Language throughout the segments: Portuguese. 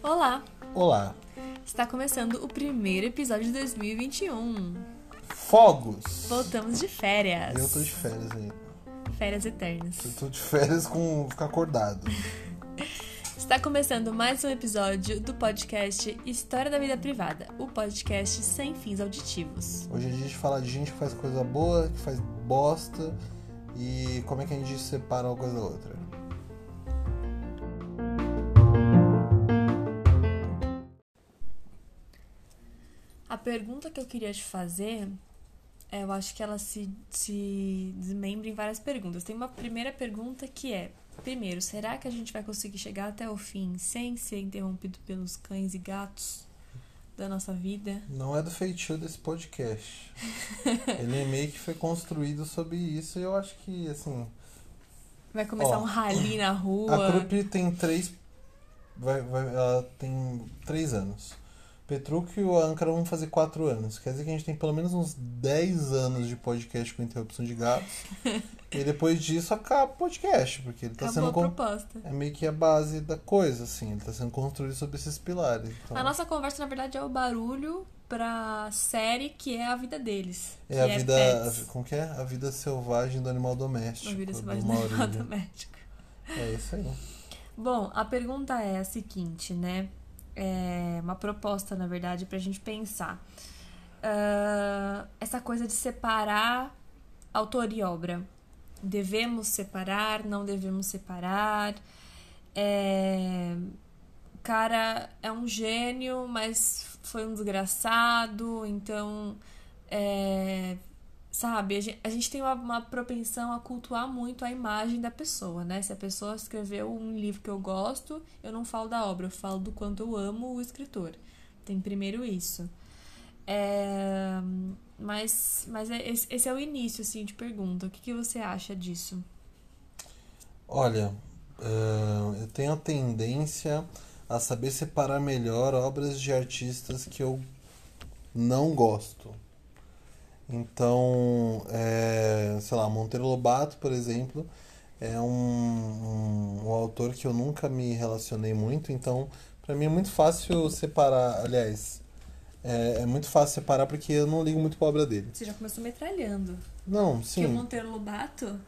Olá! Olá. Está começando o primeiro episódio de 2021. Fogos. Voltamos de férias. Eu tô de férias aí. Férias eternas. Eu tô de férias com ficar acordado. Está começando mais um episódio do podcast História da Vida Privada, o podcast sem fins auditivos. Hoje a gente fala de gente que faz coisa boa, que faz bosta e como é que a gente separa uma coisa da outra. A pergunta que eu queria te fazer, é, eu acho que ela se, se desmembra em várias perguntas. Tem uma primeira pergunta que é: primeiro, será que a gente vai conseguir chegar até o fim sem ser interrompido pelos cães e gatos da nossa vida? Não é do feitio desse podcast. Ele meio que foi construído sobre isso e eu acho que, assim. Vai começar Ó, um rally na rua. A Krupp tem três. Vai, vai, ela tem três anos. Petrúquio e o Ancara vão fazer quatro anos. Quer dizer que a gente tem pelo menos uns 10 anos de podcast com interrupção de gatos. e depois disso acaba o podcast, porque ele tá Acabou a sendo. con- proposta. É meio que a base da coisa, assim. Ele tá sendo construído sobre esses pilares. Então, A nossa conversa, na verdade, é o barulho pra série que é a vida deles. é a vida. Pets. como que é? A vida selvagem do animal doméstico. A vida do selvagem do Maurílio. animal doméstico. É isso aí. Bom, a pergunta é a seguinte, né? É uma proposta, na verdade, pra gente pensar. Ah, essa coisa de separar autor e obra. Devemos separar, não devemos separar. É, O cara é um gênio, mas foi um desgraçado, então. é, Sabe, a gen- a gente tem uma, uma propensão a cultuar muito a imagem da pessoa, né? Se a pessoa escreveu um livro que eu gosto, eu não falo da obra, eu falo do quanto eu amo o escritor. Tem primeiro isso. É, Mas, mas é- esse é o início, assim, de pergunta. O que, que você acha disso? Olha, ahn, eu tenho a tendência a saber separar melhor obras de artistas que eu não gosto. Então, é, sei lá, Monteiro Lobato, por exemplo, é um, um, um autor que eu nunca me relacionei muito, então pra mim é muito fácil separar. Aliás, é, é muito fácil separar porque eu não ligo muito pra obra dele. Você já começou metralhando. Não, Porque sim. o Monteiro Lobato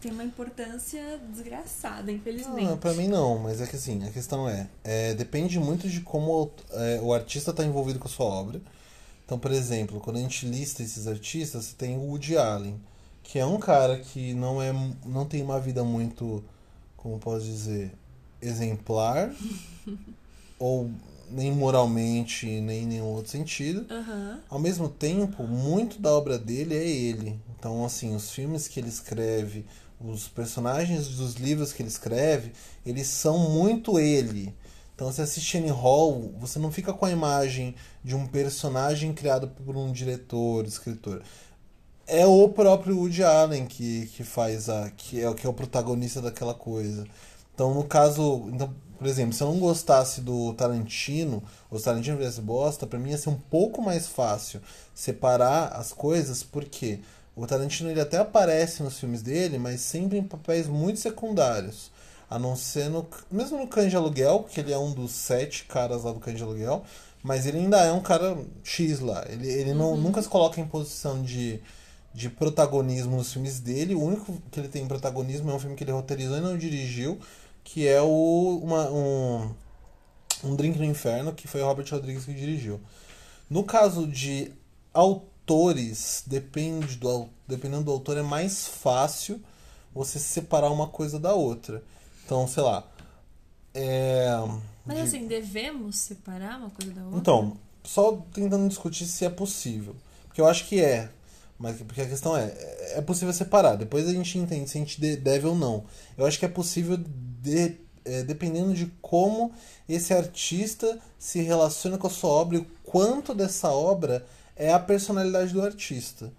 tem uma importância desgraçada, infelizmente. Não, pra mim não, mas é que assim, a questão é, é, depende muito de como é, o artista está envolvido com a sua obra. Então, por exemplo, quando a gente lista esses artistas, você tem o Woody Allen, que é um cara que não é não tem uma vida muito, como posso dizer, exemplar, ou nem moralmente, nem em nenhum outro sentido. Aham. Ao mesmo tempo, muito da obra dele é ele. Então, assim, os filmes que ele escreve, os personagens dos livros que ele escreve, eles são muito ele. Então, você assiste Annie Hall, você não fica com a imagem de um personagem criado por um diretor, escritor. É o próprio Woody Allen que, que faz a. que é, que é o protagonista daquela coisa. Então, no caso. Então, por exemplo, se eu não gostasse do Tarantino, ou se o Tarantino fizesse bosta, pra mim ia ser um pouco mais fácil separar as coisas, porque o Tarantino ele até aparece nos filmes dele, mas sempre em papéis muito secundários. A não ser no. Mesmo no Cães de Aluguel, que ele é um dos sete caras lá do Cães de Aluguel, mas ele ainda é um cara X lá. Ele, ele não, nunca se coloca em posição de, de protagonismo nos filmes dele. O único que ele tem protagonismo é um filme que ele roteirizou e não dirigiu, que é o, uma, um, um Drink no Inferno, que foi o Robert Rodrigues que dirigiu. No caso de autores, depende do, dependendo do autor, é mais fácil você separar uma coisa da outra. Então, sei lá. É, Mas de- assim, devemos separar uma coisa da outra? então, só tentando discutir se é possível. Porque eu acho que é. Mas porque a questão é, é possível separar. Depois a gente entende se a gente de- deve ou não. Eu acho que é possível de, é, dependendo de como esse artista se relaciona com a sua obra e o quanto dessa obra é a personalidade do artista.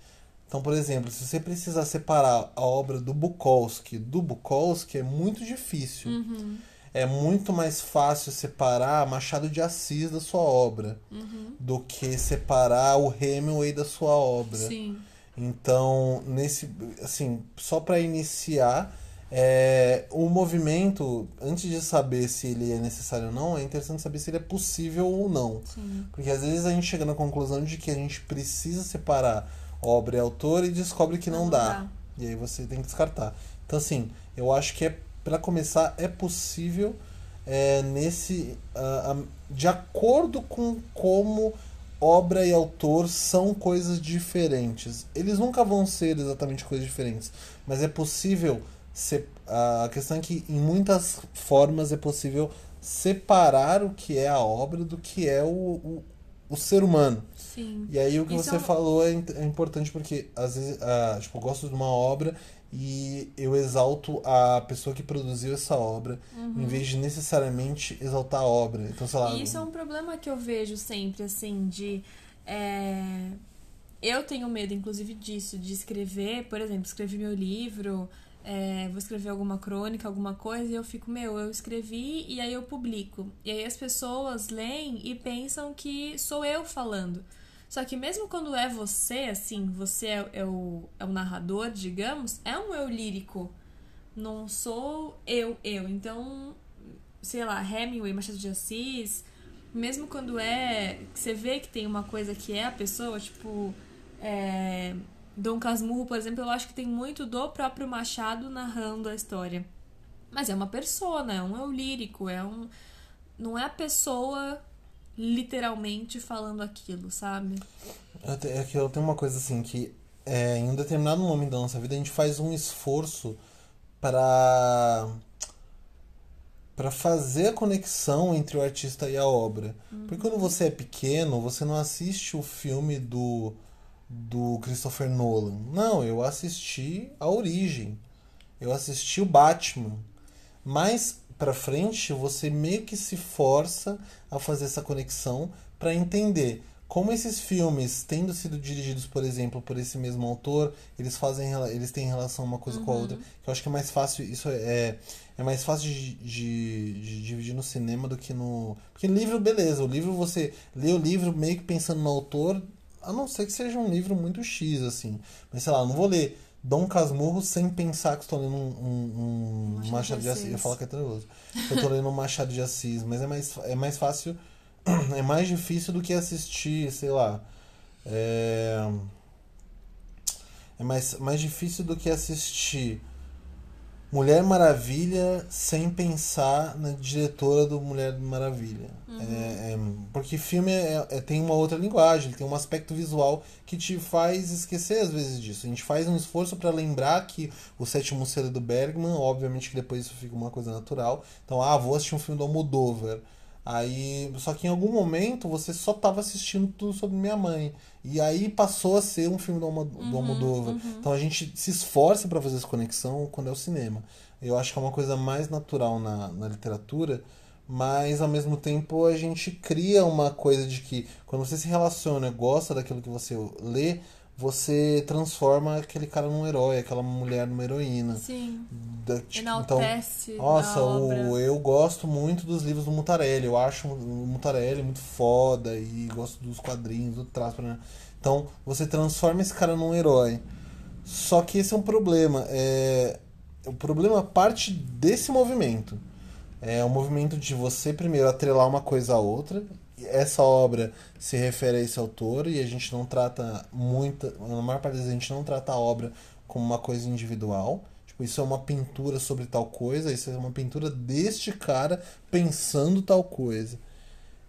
Então, por exemplo, se você precisar separar a obra do Bukowski do Bukowski, é muito difícil. Uhum. É muito mais fácil separar Machado de Assis da sua obra Uhum. do que separar o Hemingway da sua obra. Sim. Então, nesse, assim, só para iniciar, é, o movimento, antes de saber se ele é necessário ou não, é interessante saber se ele é possível ou não. Sim. Porque às vezes a gente chega na conclusão de que a gente precisa separar obra e autor e descobre que não, Não dá. dá. E aí você tem que descartar. Então, assim, eu acho que é para começar é possível é, nesse ah, de acordo com como obra e autor são coisas diferentes. Eles nunca vão ser exatamente coisas diferentes, mas é possível se, a questão é que em muitas formas é possível separar o que é a obra do que é o, o, o ser humano. Sim. E aí o que Isso você é falou é, é importante porque às vezes ah, tipo, eu gosto de uma obra e eu exalto a pessoa que produziu essa obra em vez de necessariamente exaltar a obra. Então, sei lá. Uhum. Isso é um problema que eu vejo sempre, assim, de. é, Eu tenho medo, inclusive, disso, de escrever, por exemplo, escrevi meu livro, é, vou escrever alguma crônica, alguma coisa, e eu fico, meu, eu escrevi e aí eu publico. E aí as pessoas leem e pensam que sou eu falando. Só que mesmo quando é você, assim, você é, é o, é o narrador, digamos, é um eu lírico. Não sou eu, eu. Então, sei lá, Hemingway, Machado de Assis, mesmo quando é. Você vê que tem uma coisa que é a pessoa, tipo. É, Dom Casmurro, por exemplo, eu acho que tem muito do próprio Machado narrando a história. Mas é uma persona, é um eu lírico, é um. Não é a pessoa literalmente falando aquilo, sabe? É que eu tenho uma coisa assim que é, em um determinado momento da nossa vida a gente faz um esforço para para fazer a conexão entre o artista e a obra. Porque quando você é pequeno, você não assiste o filme do do Christopher Nolan. Não, eu assisti a origem. Eu assisti o Batman. Mais pra frente, você meio que se força a fazer essa conexão para entender como esses filmes, tendo sido dirigidos, por exemplo, por esse mesmo autor, eles fazem eles têm relação uma coisa com a outra. Que eu acho que é mais fácil, isso é é mais fácil de, de, de dividir no cinema do que no. Porque livro, beleza, o livro você lê o livro meio que pensando no autor, a não ser que seja um livro muito X, assim. Mas sei lá, eu não vou ler Dom Casmurro sem pensar que estou lendo um, um, um Machado de de Assis. Eu Assis. falar que é treloso. Eu estou lendo um Machado de Assis, mas é mais, é mais fácil. É mais difícil do que assistir, sei lá. É, é mais, mais difícil do que assistir Mulher Maravilha sem pensar na diretora do Mulher Maravilha. É, é, porque filme é- é- tem uma outra linguagem, ele tem um aspecto visual que te faz esquecer às vezes disso. A gente faz um esforço para lembrar que o Sétimo Selo é do Bergman, obviamente que depois isso fica uma coisa natural. Então, ah, vou assistir um filme do Almodóvar. Aí, só que em algum momento você só estava assistindo tudo sobre minha mãe. E aí passou a ser um filme do, Almo- do Almodóvar. Então a gente se esforça para fazer essa conexão quando é o cinema. Eu acho que é uma coisa mais natural na, na literatura, mas ao mesmo tempo a gente cria uma coisa de que quando você se relaciona, gosta daquilo que você lê, você transforma aquele cara num herói, aquela mulher numa heroína. Sim. Da- tipo, então, nossa, o, eu gosto muito dos livros do Mutarelli. Eu acho o Mutarelli muito foda e gosto dos quadrinhos, do traço. pra- Então, você transforma esse cara num herói. Só que esse é um problema. É... O problema parte desse movimento. É o movimento de você, primeiro, atrelar uma coisa a outra. Essa obra se refere a esse autor e a gente não trata muita. Na maior parte das vezes, a gente não trata a obra como uma coisa individual. Tipo, isso é uma pintura sobre tal coisa, isso é uma pintura deste cara pensando tal coisa.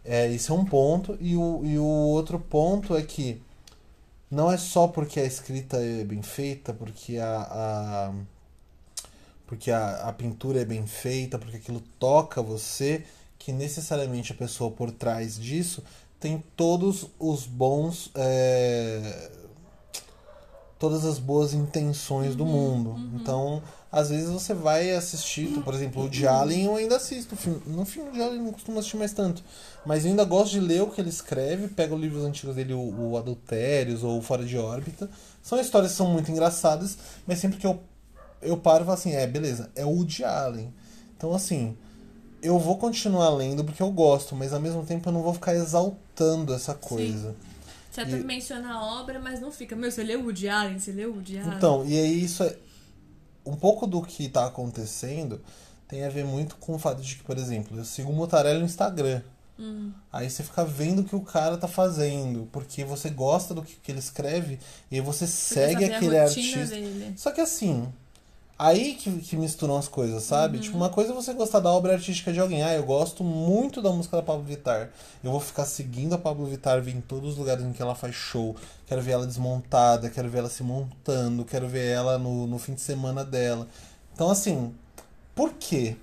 É, isso é um ponto. E o, e o outro ponto é que não é só porque a escrita é bem feita, porque a, a porque a, a pintura é bem feita, porque aquilo toca você, que necessariamente a pessoa por trás disso tem todos os bons. é, todas as boas intenções do mundo. Então, às vezes você vai assistir, por exemplo, o de Allen eu ainda assisto. o filme- No filme de Allen não costumo assistir mais tanto. Mas eu ainda gosto de ler o que ele escreve, pego livros antigos dele, o, o Adultérios ou o Fora de Órbita. São histórias que são muito engraçadas, mas sempre que eu, eu paro e falo assim, é, beleza, é o de Allen. Então, assim, eu vou continuar lendo porque eu gosto, mas ao mesmo tempo eu não vou ficar exaltando essa coisa. Você até E- menciona a obra, mas não fica. Meu, você leu Woody Allen? Você leu Woody Allen? Então, e aí isso é. Um pouco do que tá acontecendo tem a ver muito com o fato de que, por exemplo, eu sigo o Mutarelli no Instagram. Hum. Aí você fica vendo o que o cara tá fazendo, porque você gosta do que, que ele escreve e aí você Porque segue aquele artista. Dele. Só que assim, aí que, que misturam as coisas, sabe? Uhum. Tipo, uma coisa é você gostar da obra artística de alguém. Ah, eu gosto muito da música da Pablo Vittar. Eu vou ficar seguindo a Pablo Vittar, ver em todos os lugares em que ela faz show. Quero ver ela desmontada, quero ver ela se montando, quero ver ela no, no fim de semana dela. Então, assim, por quê?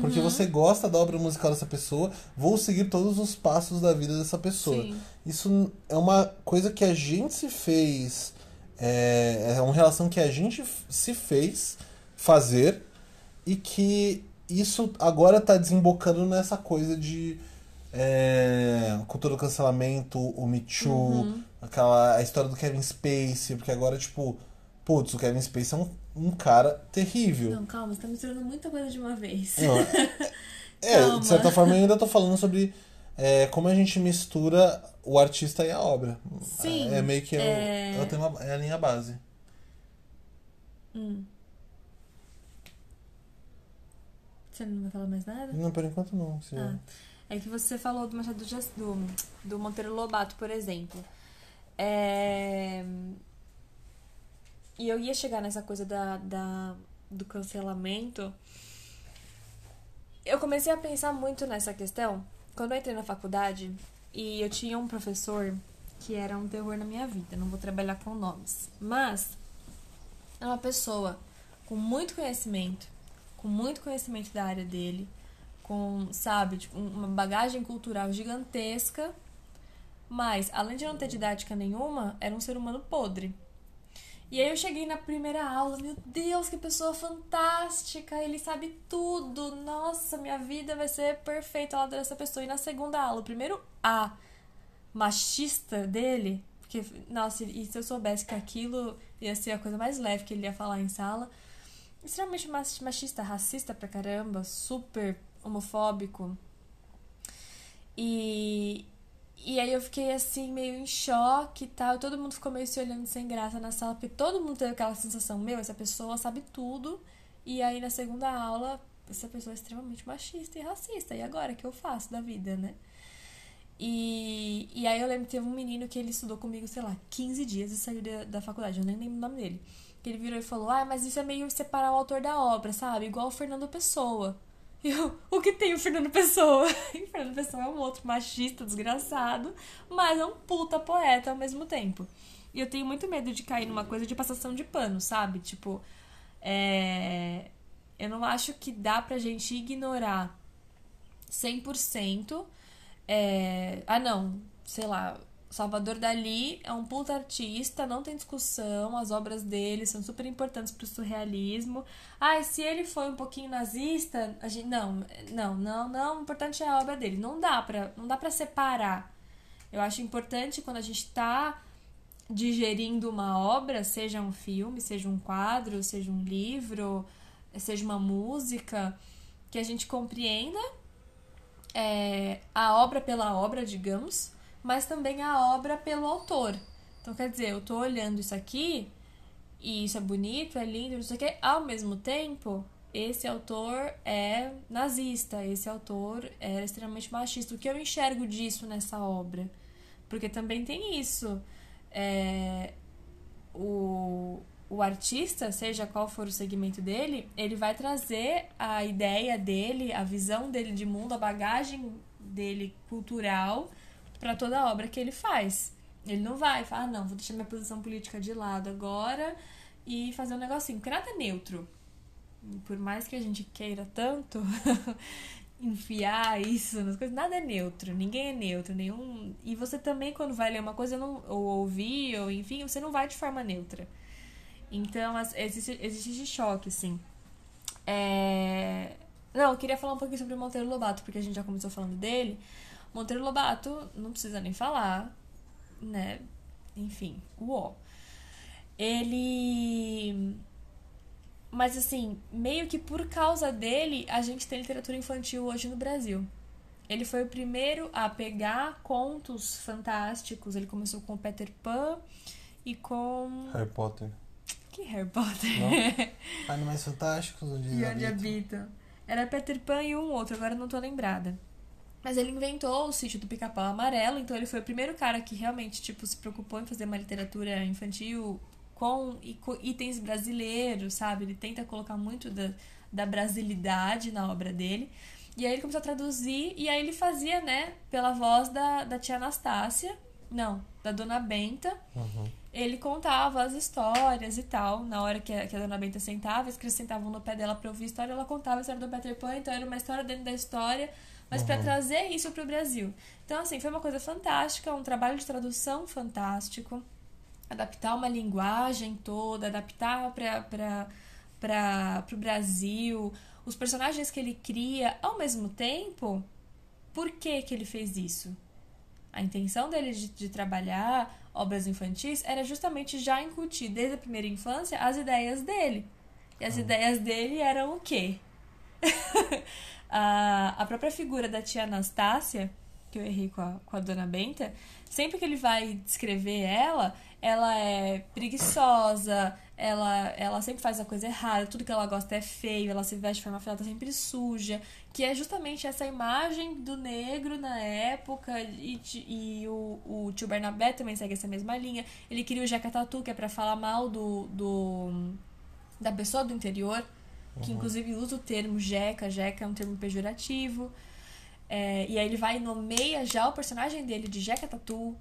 Porque Uhum. você gosta da obra musical dessa pessoa, vou seguir todos os passos da vida dessa pessoa. Sim. Isso é uma coisa que a gente se fez. É, é uma relação que a gente se fez fazer e que isso agora tá desembocando nessa coisa de é, cultura do cancelamento, o Me Too, Uhum. aquela, a história do Kevin Spacey, porque agora, tipo, putz, o Kevin Spacey é um, um cara terrível. Não, calma, você tá misturando muita coisa de uma vez. Não, é, Calma. de certa forma eu ainda tô falando sobre é, como a gente mistura o artista e a obra. Sim, É, meio que é, o- é- é é a linha base. Hum. Você não vai falar mais nada? Não, por enquanto não. Ah, é que você falou do Machado de do, do Monteiro Lobato, por exemplo. É... E eu ia chegar nessa coisa da, da, do cancelamento. Eu comecei a pensar muito nessa questão quando eu entrei na faculdade e eu tinha um professor que era um terror na minha vida. Não vou trabalhar com nomes. Mas é uma pessoa com muito conhecimento, com muito conhecimento da área dele, com, sabe, tipo, um- uma bagagem cultural gigantesca, mas além de não ter didática nenhuma, era um ser humano podre. E aí eu cheguei na primeira aula, meu Deus, que pessoa fantástica, ele sabe tudo, nossa, minha vida vai ser perfeita lado dessa pessoa. E na segunda aula, o primeiro A machista dele, porque, nossa, e se eu soubesse que aquilo ia ser a coisa mais leve que ele ia falar em sala, extremamente mach- machista, racista pra caramba, super homofóbico. E, e aí eu fiquei assim, meio em choque e tal. Todo mundo ficou meio se olhando sem graça na sala, porque todo mundo teve aquela sensação, meu, essa pessoa sabe tudo. E aí na segunda aula, essa pessoa é extremamente machista e racista. E agora, o que eu faço da vida, né? E, e aí eu lembro que teve um menino que ele estudou comigo, sei lá, 15 dias e saiu da, da faculdade, eu nem lembro o nome dele. Que ele virou e falou, ah, mas isso é meio separar o autor da obra, sabe? Igual o Fernando Pessoa. E eu, o que tem o Fernando Pessoa? E o Fernando Pessoa é um outro machista, desgraçado, mas é um puta poeta ao mesmo tempo. E eu tenho muito medo de cair numa coisa de passação de pano, sabe? Tipo, é... eu não acho que dá pra gente ignorar 100%. É... Ah, não, sei lá. Salvador Dali é um puta artista, não tem discussão, as obras dele são super importantes pro surrealismo. Ah, e se ele foi um pouquinho nazista, a gente não, não, não, não, o importante é a obra dele. Não dá pra, não dá para separar. Eu acho importante quando a gente tá digerindo uma obra, seja um filme, seja um quadro, seja um livro, seja uma música, que a gente compreenda é, a obra pela obra, digamos, mas também a obra pelo autor. Então, quer dizer, eu tô olhando isso aqui e isso é bonito, é lindo, não sei o que, ao mesmo tempo, esse autor é nazista, esse autor é extremamente machista. O que eu enxergo disso nessa obra? Porque também tem isso. É, o, o artista, seja qual for o segmento dele, ele vai trazer a ideia dele, a visão dele de mundo, a bagagem dele cultural para toda a obra que ele faz. Ele não vai falar, ah, não, vou deixar minha posição política de lado agora e fazer um negocinho, porque nada é neutro. Por mais que a gente queira tanto enfiar isso nas coisas, nada é neutro, ninguém é neutro, nenhum. E você também, quando vai ler uma coisa, não, ou ouvir, ou enfim, você não vai de forma neutra. Então, as- existe, esse choque, assim. É... Não, eu queria falar um pouquinho sobre o Monteiro Lobato, porque a gente já começou falando dele. Monteiro Lobato, não precisa nem falar, né? Enfim, uó. Ele. Mas assim, meio que por causa dele, a gente tem literatura infantil hoje no Brasil. ele foi o primeiro a pegar contos fantásticos. Ele começou com Peter Pan e com. Harry Potter. Que Harry Potter? Não? Animais Fantásticos, onde e onde habitam. Era Peter Pan e um outro, agora eu não tô lembrada. Mas ele inventou o sítio do Pica-Pau Amarelo, então ele foi o primeiro cara que realmente, tipo, se preocupou em fazer uma literatura infantil com, itens brasileiros, sabe? Ele tenta colocar muito da, da brasilidade na obra dele. E aí ele começou a traduzir, e aí ele fazia, né, pela voz da, da tia Anastácia, não, da dona Benta. Uhum. Ele contava as histórias e tal. Na hora que a, que a dona Benta sentava, eles sentavam no pé dela pra ouvir a história, ela contava a história do Peter Pan, então era uma história dentro da história mas uhum. para trazer isso para o Brasil. Então, assim, foi uma coisa fantástica, um trabalho de tradução fantástico, adaptar uma linguagem toda, adaptar para o Brasil, os personagens que ele cria, ao mesmo tempo, por que, que ele fez isso? A intenção dele de, de trabalhar obras infantis era justamente já incutir desde a primeira infância as ideias dele. E as uhum. ideias dele eram o quê? a, a própria figura da tia Anastácia, que eu errei com a, com a dona Benta, sempre que ele vai descrever ela, ela é preguiçosa, ela, ela sempre faz a coisa errada, tudo que ela gosta é feio, ela se veste de forma feia, tá sempre suja, que é justamente essa imagem do negro na época, e, e o, o tio Bernabé também segue essa mesma linha. Ele cria o Jeca Tatu, que é pra falar mal do, do da pessoa do interior, que uhum. inclusive usa o termo jeca, jeca é um termo pejorativo. É, e aí ele vai e nomeia já o personagem dele de Jeca Tatu,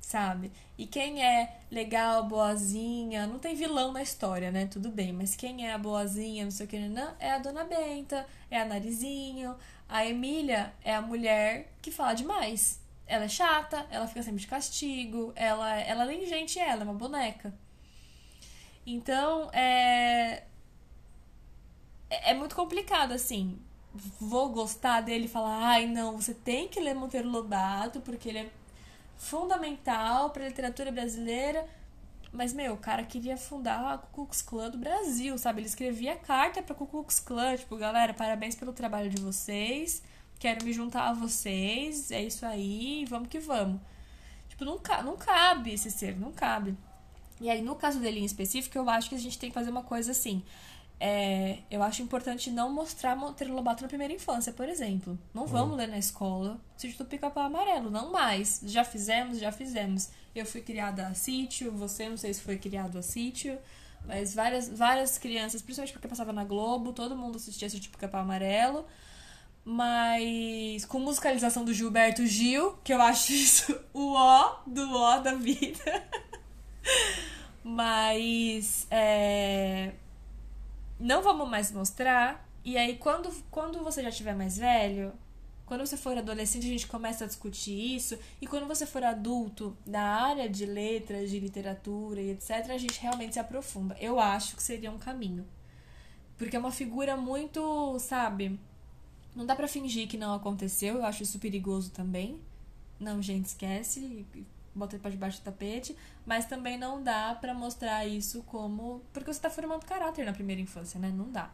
sabe? E quem é legal, boazinha, não tem vilão na história, né? Tudo bem, mas quem é a boazinha, não sei o que, não, é a Dona Benta, é a Narizinho. A Emília é a mulher que fala demais. Ela é chata, ela fica sempre de castigo, ela, ela nem gente ela é uma boneca. Então, é, é, é muito complicado, assim. Vou gostar dele e falar, ai não, você tem que ler Monteiro Lobato, porque ele é fundamental para a literatura brasileira. Mas, meu, o cara queria fundar a Ku Klux Klan do Brasil, sabe? Ele escrevia carta pra Ku Klux Klan, tipo, galera, parabéns pelo trabalho de vocês, quero me juntar a vocês, é isso aí, vamos que vamos. Tipo, não, não cabe esse ser, não cabe. E aí, no caso dele em específico, eu acho que a gente tem que fazer uma coisa assim é, eu acho importante não mostrar Monteiro Lobato na primeira infância, por exemplo. Não vamos uhum. ler na escola Sítio do Pica-Pau Amarelo, não mais. Já fizemos, já fizemos. Eu fui criada a sítio, você não sei se foi criado a sítio, mas várias, várias crianças, principalmente porque passava na Globo, todo mundo assistia Sítio do Pica-Pau Amarelo. Mas com musicalização do Gilberto Gil, que eu acho isso o ó do ó da vida. mas é, não vamos mais mostrar. E aí, quando, quando você já estiver mais velho, quando você for adolescente, a gente começa a discutir isso. E quando você for adulto, na área de letras, de literatura e etc., a gente realmente se aprofunda. Eu acho que seria um caminho. Porque é uma figura muito, sabe? Não dá para fingir que não aconteceu. Eu acho isso perigoso também. Não, gente, esquece bota para debaixo do tapete, mas também não dá para mostrar isso como porque você tá formando caráter na primeira infância, né? Não dá.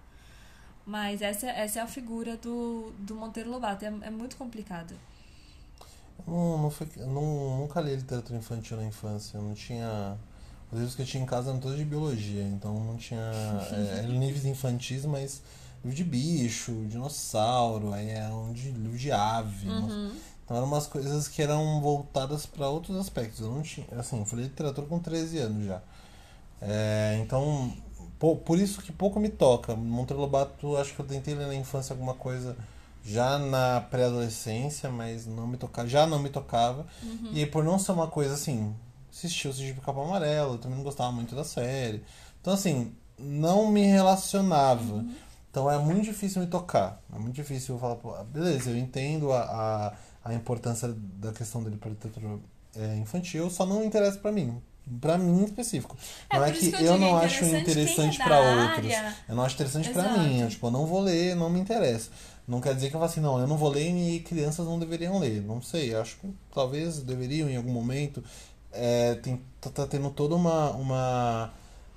Mas essa, essa é a figura do, do Monteiro Lobato, é, é muito complicado. Não, não, foi, não, nunca li literatura infantil na infância, não tinha. Os livros que eu tinha em casa eram todos de biologia, então não tinha. é, eram livros infantis, mas livro de bicho, dinossauro, aí é um de, livro de ave. Uhum. Então eram umas coisas que eram voltadas para outros aspectos. Eu não tinha, assim, eu falei literatura com 13 anos já. É, então, por, por isso que pouco me toca. Monteiro Lobato, acho que eu tentei ler na infância alguma coisa já na pré-adolescência, mas não me tocava, já não me tocava. Uhum. E por não ser uma coisa assim, assistiu o Sigilo Capa Amarelo, eu também não gostava muito da série. Então, assim, não me relacionava. Uhum. Então é muito difícil me tocar. É muito difícil eu falar, pô, beleza, eu entendo a, a a importância da questão dele para literatura é, infantil só não interessa para mim. Pra mim em específico. É, não é que, eu, eu não é acho interessante para outros. Eu não acho interessante para mim. Eu, tipo, eu não vou ler, não me interessa. Não quer dizer que eu falo assim, não, eu não vou ler e crianças não deveriam ler. Não sei, acho que talvez deveriam em algum momento. É, tem, tá, tá tendo toda uma, uma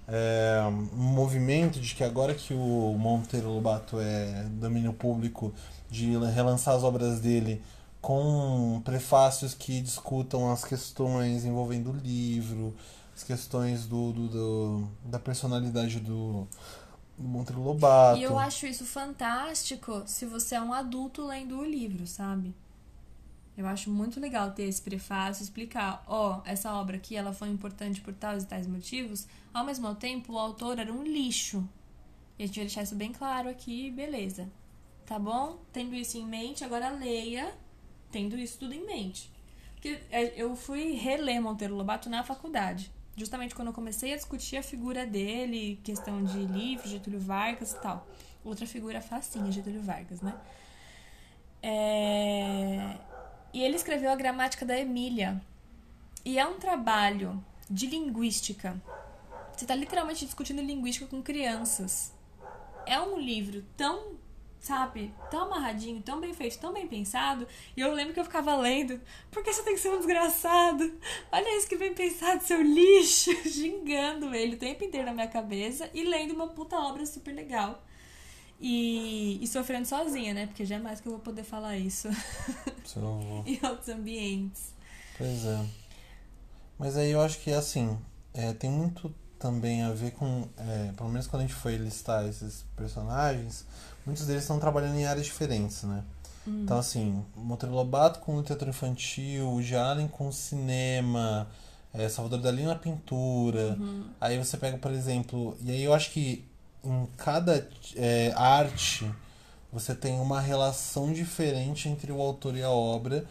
é, um movimento de que agora que o Monteiro Lobato é domínio público, de relançar as obras dele com prefácios que discutam as questões envolvendo o livro, as questões do, do, do da personalidade do, do Lobato. E eu acho isso fantástico se você é um adulto lendo o livro, sabe? Eu acho muito legal ter esse prefácio, explicar, ó, oh, essa obra aqui ela foi importante por tais e tais motivos. Ao mesmo tempo, o autor era um lixo. E a gente vai deixar isso bem claro aqui, beleza. Tá bom? Tendo isso em mente, agora leia, tendo isso tudo em mente. Porque é, eu fui reler Monteiro Lobato na faculdade. Justamente quando eu comecei a discutir a figura dele, questão de livro, Getúlio Vargas e tal. Outra figura facinha, Getúlio Vargas, né? É e ele escreveu a gramática da Emília. E é um trabalho de linguística. Você está literalmente discutindo linguística com crianças. É um livro tão, sabe, tão amarradinho, tão bem feito, tão bem pensado. E eu lembro que eu ficava lendo. Por que você tem que ser um desgraçado? Olha isso que bem pensado, seu lixo! Xingando ele o tempo inteiro na minha cabeça e lendo uma puta obra super legal. E, e sofrendo sozinha, né? Porque jamais que eu vou poder falar isso em outros ambientes. Pois é. Mas aí eu acho que, assim, é, tem muito também a ver com. É, pelo menos quando a gente foi listar esses personagens, muitos deles estão trabalhando em áreas diferentes, né? Hum. Então, assim, Monteiro Lobato com teatro infantil, o Jalen com cinema, é, Salvador Dalí na pintura. Uhum. Aí você pega, por exemplo. E aí eu acho que em cada é, arte você tem uma relação diferente entre o autor e a obra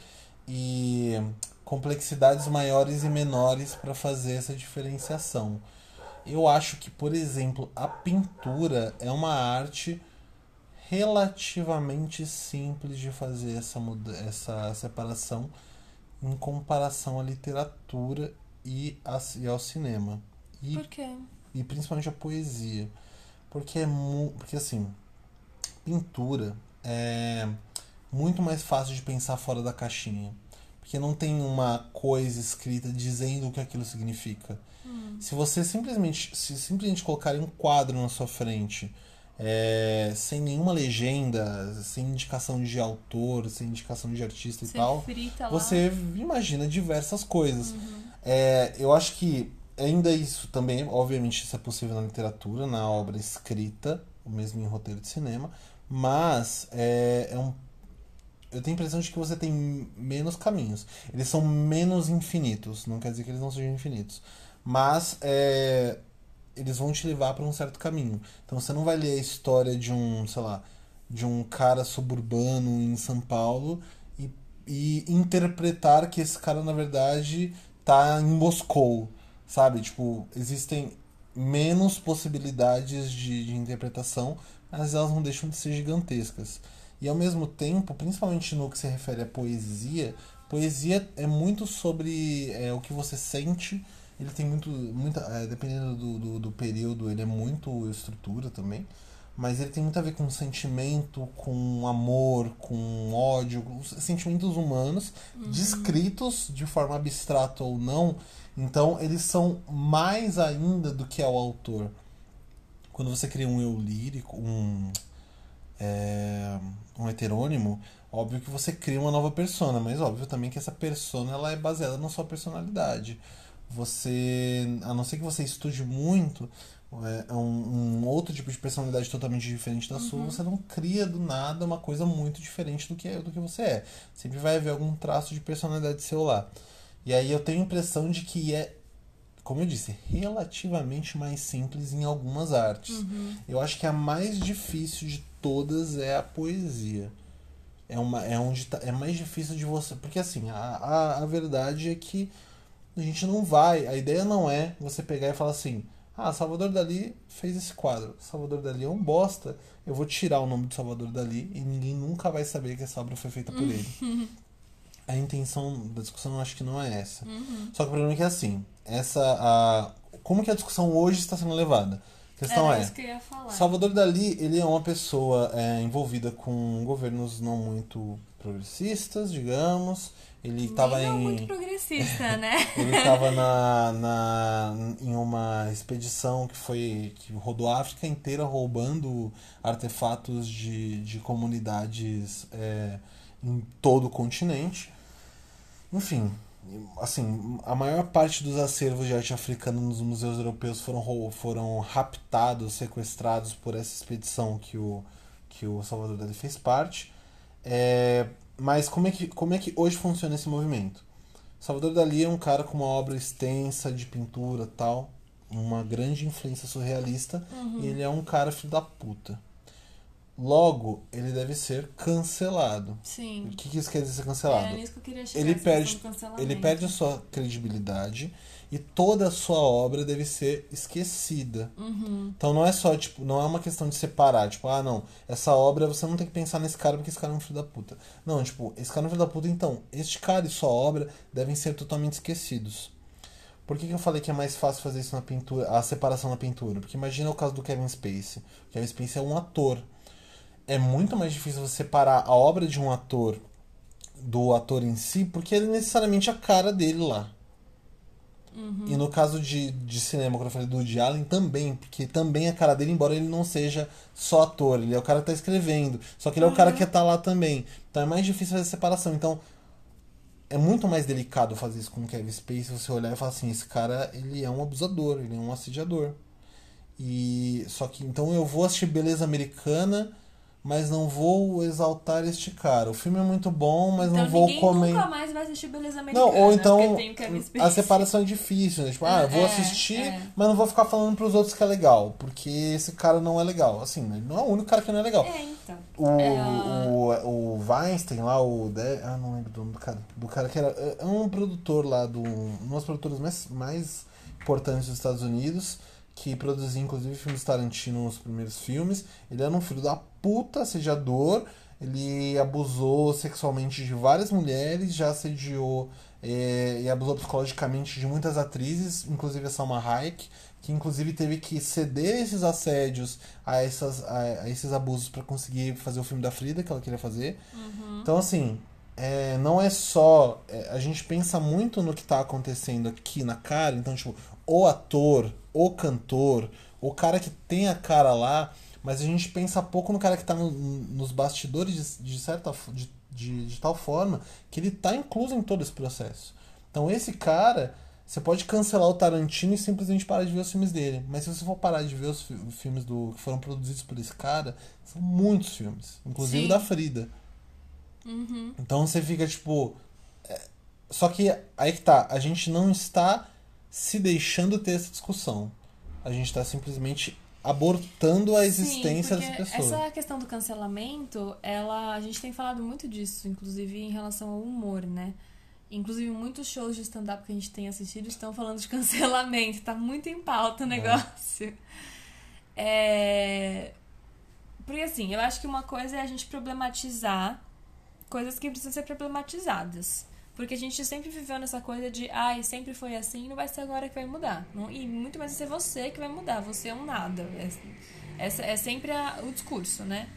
e complexidades maiores e menores para fazer essa diferenciação. Eu acho que, por exemplo, a pintura é uma arte relativamente simples de fazer essa, essa separação em comparação à literatura e, a, e ao cinema. E, Por quê? E principalmente a poesia. Porque é porque assim, pintura é muito mais fácil de pensar fora da caixinha. Porque não tem uma coisa escrita dizendo o que aquilo significa. Hum. Se você simplesmente se simplesmente colocar um quadro na sua frente, é, sem nenhuma legenda, sem indicação de autor, sem indicação de artista e tal, você imagina diversas coisas. Uhum. É, eu acho que ainda isso também, obviamente, isso é possível na literatura, na obra escrita, o mesmo em roteiro de cinema, mas é, é um eu tenho a impressão de que você tem menos caminhos. Eles são menos infinitos. Não quer dizer que eles não sejam infinitos. Mas é, eles vão te levar para um certo caminho. Então você não vai ler a história de um, sei lá, de um cara suburbano em São Paulo e, e interpretar que esse cara, na verdade, tá em Moscou sabe? Tipo, existem menos possibilidades de, de interpretação, mas elas não deixam de ser gigantescas. E ao mesmo tempo, principalmente no que se refere à poesia, poesia é muito sobre é, o que você sente. Ele tem muito. Muita, é, dependendo do, do, do, período, ele é muito estrutura também. Mas ele tem muito a ver com sentimento, com amor, com ódio, com sentimentos humanos, uhum. descritos de forma abstrata ou não, então, eles são mais ainda do que é o autor. Quando você cria um eu lírico, um, é, um heterônimo, óbvio que você cria uma nova persona, mas óbvio também que essa persona ela é baseada na sua personalidade. Você, a não ser que você estude muito, é, um, um, outro tipo de personalidade totalmente diferente da uhum. sua, você não cria do nada uma coisa muito diferente do que, é, do que você é. Sempre vai haver algum traço de personalidade seu lá. E aí eu tenho a impressão de que é, como eu disse, relativamente mais simples em algumas artes. Uhum. Eu acho que a mais difícil de todas é a poesia. É, uma, é onde tá, é mais difícil de você. Porque assim, a, a, a verdade é que a gente não vai. A ideia não é você pegar e falar assim. Ah, Salvador Dali fez esse quadro. Salvador Dali é um bosta. Eu vou tirar o nome do Salvador Dali e ninguém nunca vai saber que essa obra foi feita por ele. a intenção da discussão eu acho que não é essa. Uhum. Só que o problema é que é assim, essa a como que a discussão hoje está sendo levada? A questão Era é, que. Salvador Dali, ele é uma pessoa é, envolvida com governos não muito progressistas, digamos. Ele estava em muito progressista, né? ele estava na, na, em uma expedição que foi que rodou a África inteira roubando artefatos de, de comunidades é, em todo o continente. Enfim, assim, a maior parte dos acervos de arte africana nos museus europeus foram, foram raptados, sequestrados por essa expedição que o, que o Salvador Dali fez parte. É, mas como é, que, como é que hoje funciona esse movimento? Salvador Dali é um cara com uma obra extensa de pintura tal, uma grande influência surrealista, e ele é um cara filho da puta. Logo, ele deve ser cancelado. Sim. O que, que isso quer dizer ser cancelado? É nisso que eu queria chegar. ele perde, ele perde a sua credibilidade e toda a sua obra deve ser esquecida. Uhum. Então não é só, tipo, não é uma questão de separar, tipo, ah, não, essa obra você não tem que pensar nesse cara porque esse cara é um filho da puta. Não, tipo, esse cara é um filho da puta, então, este cara e sua obra devem ser totalmente esquecidos. Por que, que eu falei que é mais fácil fazer isso na pintura, a separação na pintura? Porque imagina o caso do Kevin Spacey. O Kevin Spacey é um ator. É muito mais difícil você separar a obra de um ator do ator em si, porque ele é necessariamente a cara dele lá. E no caso de, de cinema, quando eu falei do Woody Allen, também, porque também a cara dele, embora ele não seja só ator, ele é o cara que tá escrevendo, só que ele é o cara que tá lá também. Então é mais difícil fazer separação. Então é muito mais delicado fazer isso com o Kevin Spacey, você olhar e falar assim, esse cara, ele é um abusador, ele é um assediador. E só que então eu vou assistir Beleza Americana, mas não vou exaltar este cara. O filme é muito bom, mas Então não vou comer. nunca mais vai assistir Beleza Americana. Não, ou então a separação é difícil, né? Tipo, ah, eu vou É, assistir, é. mas não vou ficar falando pros outros que é legal, porque esse cara não é legal. Assim, ele não é o único cara que não é legal. É, então. O, É, o, o Weinstein lá, o. De... Ah, não lembro do nome do cara. Do cara que era. É um produtor lá, do, um das produtoras mais, mais importantes dos Estados Unidos, que produzia inclusive filmes Tarantino nos primeiros filmes. Ele era um filho da puta, assediador. Ele abusou sexualmente de várias mulheres, já assediou é, e abusou psicologicamente de muitas atrizes, inclusive a Salma Hayek, que inclusive teve que ceder esses assédios a, essas, a, a esses abusos para conseguir fazer o filme da Frida que ela queria fazer. Então, assim, é, não é só. é, a gente pensa muito no que tá acontecendo aqui na cara, então, tipo, o ator, o cantor, o cara que tem a cara lá, mas a gente pensa pouco no cara que tá no- nos bastidores de, de certa de, de, de tal forma que ele tá incluso em todo esse processo. Então, esse cara. Você pode cancelar o Tarantino e simplesmente parar de ver os filmes dele. Mas se você for parar de ver os fi- filmes do, que foram produzidos por esse cara, são muitos filmes. Inclusive Sim. da Frida. Uhum. Então você fica tipo. é, Só que aí que tá, a gente não está se deixando ter essa discussão. A gente está simplesmente abortando a existência Sim, dessa pessoa. Essa questão do cancelamento, ela, a gente tem falado muito disso, inclusive em relação ao humor, né? Inclusive, muitos shows de stand-up que a gente tem assistido estão falando de cancelamento. Tá muito em pauta o negócio. É... Porque, assim, eu acho que uma coisa é a gente problematizar coisas que precisam ser problematizadas. Porque a gente sempre viveu nessa coisa de, ai, sempre foi assim, não vai ser agora que vai mudar. Não- E muito mais vai ser você que vai mudar, você é um nada. É, essa é sempre a- o discurso, né?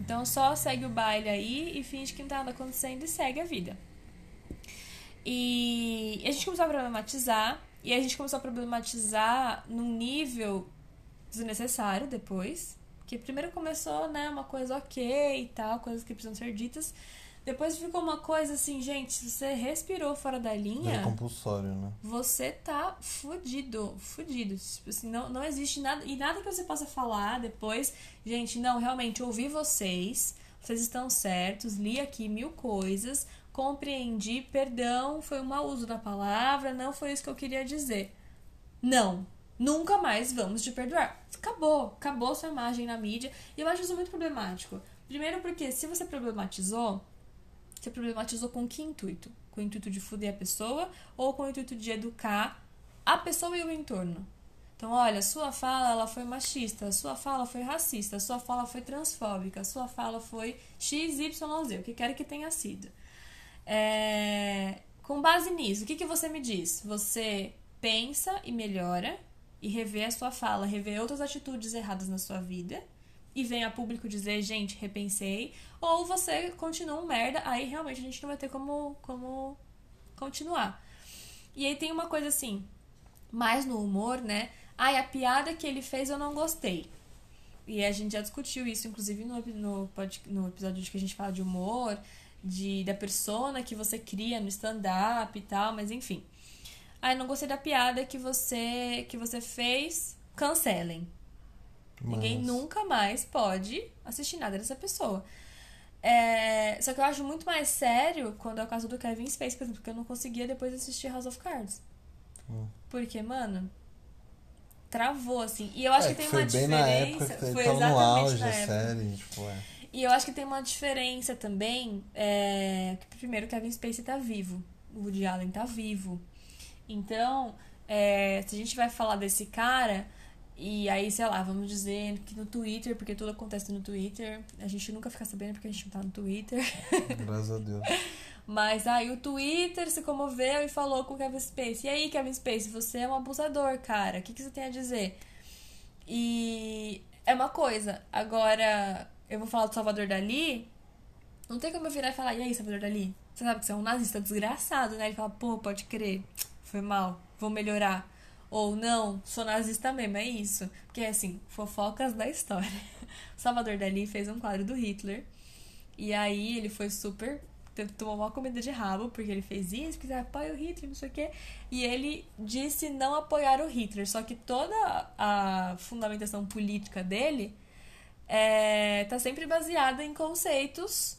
Então só segue o baile aí e finge que não tá nada acontecendo e segue a vida. E a gente começou a problematizar, e a gente começou a problematizar num nível desnecessário depois. Que primeiro começou, né, uma coisa ok e tal, coisas que precisam ser ditas. Depois ficou uma coisa assim, gente, se você respirou fora da É linha, compulsório, né? você tá fudido, fudido. Tipo assim, não, não existe nada. E nada que você possa falar depois. Gente, não, realmente, ouvi vocês. Vocês estão certos. Li aqui mil coisas. Compreendi. Perdão, foi um mau uso da palavra. Não foi isso que eu queria dizer. Não. Nunca mais vamos te perdoar. Acabou. Acabou sua imagem na mídia. E eu acho isso muito problemático. Primeiro porque se você problematizou, você problematizou com que intuito? Com o intuito de fuder a pessoa ou com o intuito de educar a pessoa e o entorno? Então, olha, sua fala ela foi machista, sua fala foi racista, sua fala foi transfóbica, sua fala foi XYZ, o que quer que tenha sido. É, Com base nisso, o que, que você me diz? Você pensa e melhora, e rever a sua fala, rever outras atitudes erradas na sua vida e vem a público dizer, gente, repensei, ou você continua um merda, aí realmente a gente não vai ter como, como continuar. E aí tem uma coisa assim, mais no humor, né? Ai, a piada que ele fez eu não gostei. E a gente já discutiu isso, inclusive, no, no, no episódio que a gente fala de humor, de, da persona que você cria no stand-up e tal, mas enfim. Ai, não gostei da piada que você que você fez, cancelem. Mas... Ninguém nunca mais pode assistir nada dessa pessoa. É... Só que eu acho muito mais sério quando é o caso do Kevin Spacey, por exemplo, porque eu não conseguia depois assistir House of Cards. Hum. Porque, mano, travou, assim. E eu acho é, que tem foi uma bem diferença. Na época que foi exatamente no auge da série, tipo, é. E eu acho que tem uma diferença também. É... Que, primeiro, Kevin Spacey tá vivo. O Woody Allen tá vivo. Então, é... se a gente vai falar desse cara e aí, sei lá, vamos dizer que no Twitter, porque tudo acontece no Twitter, a gente nunca fica sabendo porque a gente não tá no Twitter. Graças a Deus. Mas aí o Twitter se comoveu e falou com o Kevin Space. E aí, Kevin Space, você é um abusador, cara. O que, que você tem a dizer? E é uma coisa. Agora, eu vou falar do Salvador Dali. Não tem como eu virar e falar, e aí, Salvador Dali? Você sabe que você é um nazista desgraçado, né? Ele fala, pô, pode crer. Foi mal, vou melhorar. Ou não, sou nazista mesmo, é isso. Porque assim, fofocas da história. Salvador Dali fez um quadro do Hitler. E aí ele foi super. Tomou uma comida de rabo, porque ele fez isso, porque apoia o Hitler, não sei o quê. E ele disse não apoiar o Hitler. Só que toda a fundamentação política dele é, tá sempre baseada em conceitos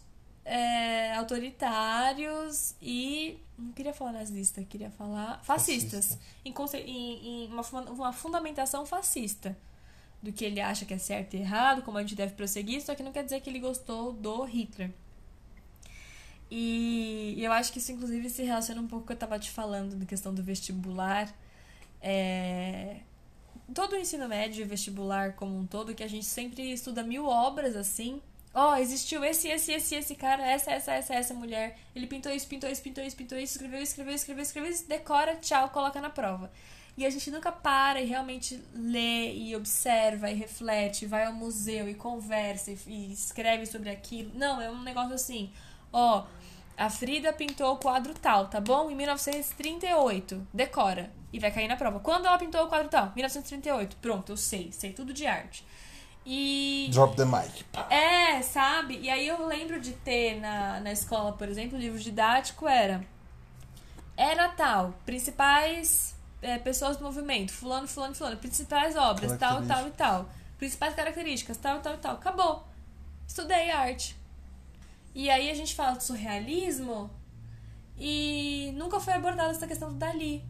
é, autoritários e. Não queria falar nazista, queria falar fascistas. Fascista. Em, em, em uma, uma fundamentação fascista do que ele acha que é certo e errado, como a gente deve prosseguir, só que não quer dizer que ele gostou do Hitler. E eu acho que isso, inclusive, se relaciona um pouco com o que eu estava te falando da questão do vestibular. É... Todo o ensino médio e vestibular como um todo, que a gente sempre estuda mil obras assim, Ó, oh, existiu esse, esse, esse, esse cara, essa, essa, essa, essa mulher. Ele pintou isso, pintou isso, pintou isso, pintou isso, escreveu, escreveu, escreveu, escreveu, decora, tchau, coloca na prova. E a gente nunca para e realmente lê e observa e reflete, vai ao museu e conversa e, e escreve sobre aquilo. Não, é um negócio assim. Ó, a Frida pintou o quadro tal, tá bom? Em 1938. Decora. E vai cair na prova. Quando ela pintou o quadro tal? 1938. Pronto, eu sei. Sei tudo de arte. E. Drop the mic. É, sabe? E aí eu lembro de ter na, na escola, por exemplo, o livro didático era. Era tal, principais é, pessoas do movimento, fulano, fulano, fulano, principais obras, tal, tal e tal. Principais características, tal, tal e tal. Acabou. Estudei arte. E aí a gente fala de surrealismo e nunca foi abordada essa questão do Dali.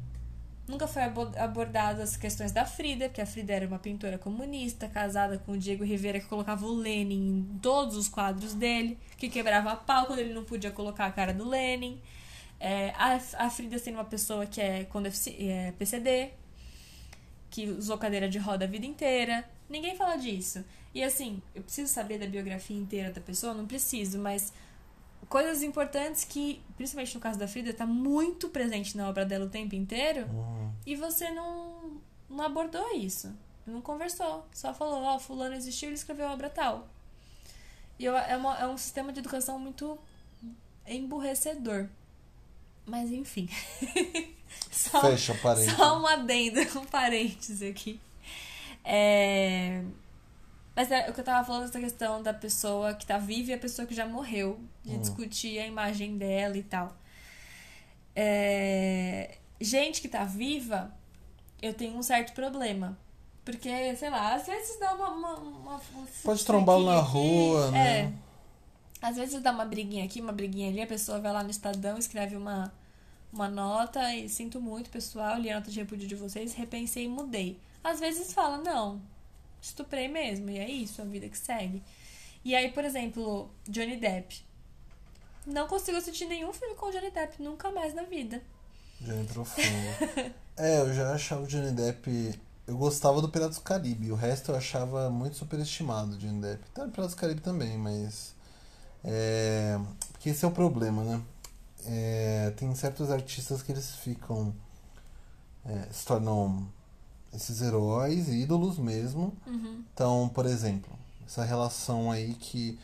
Nunca foi abordada as questões da Frida, porque a Frida era uma pintora comunista, casada com o Diego Rivera, que colocava o Lenin em todos os quadros dele, que quebrava a pau quando ele não podia colocar a cara do Lenin. É, a, a Frida sendo uma pessoa que é com é, PCD, que usou cadeira de roda a vida inteira. Ninguém fala disso. E assim, eu preciso saber da biografia inteira da pessoa? Não preciso, mas coisas importantes que, principalmente no caso da Frida, tá muito presente na obra dela o tempo inteiro uhum. e você não, não abordou isso. Não conversou. Só falou, ó, oh, fulano existiu, ele escreveu a obra tal. E eu, é, uma, é um sistema de educação muito emburrecedor. Mas enfim. só, Fecha parênteses. Só um adendo, um parênteses aqui. É... Mas é o que eu tava falando dessa questão da pessoa que tá viva e a pessoa que já morreu, de hum. discutir a imagem dela e tal. É... Gente que tá viva, eu tenho um certo problema. Porque, sei lá, às vezes dá uma. uma, uma Pode trombar na aqui, rua, né? É. Às vezes dá uma briguinha aqui, uma briguinha ali, a pessoa vai lá no Estadão, escreve uma, uma nota e sinto muito, pessoal, li a nota de repúdio de vocês, repensei e mudei. Às vezes fala, não, estuprei mesmo, e é isso, a vida que segue. E aí, por exemplo, Johnny Depp. Não consigo assistir nenhum filme com Johnny Depp, nunca mais na vida. Johnny Profundo. é, eu já achava o Johnny Depp. Eu gostava do Piratas do Caribe, o resto eu achava muito superestimado, Johnny Depp. Tá Piratas do Caribe também, mas. É... Porque esse é o problema, né? É... Tem certos artistas que eles ficam. É, se tornam esses heróis, ídolos mesmo. Uhum. Então, por exemplo, essa relação aí que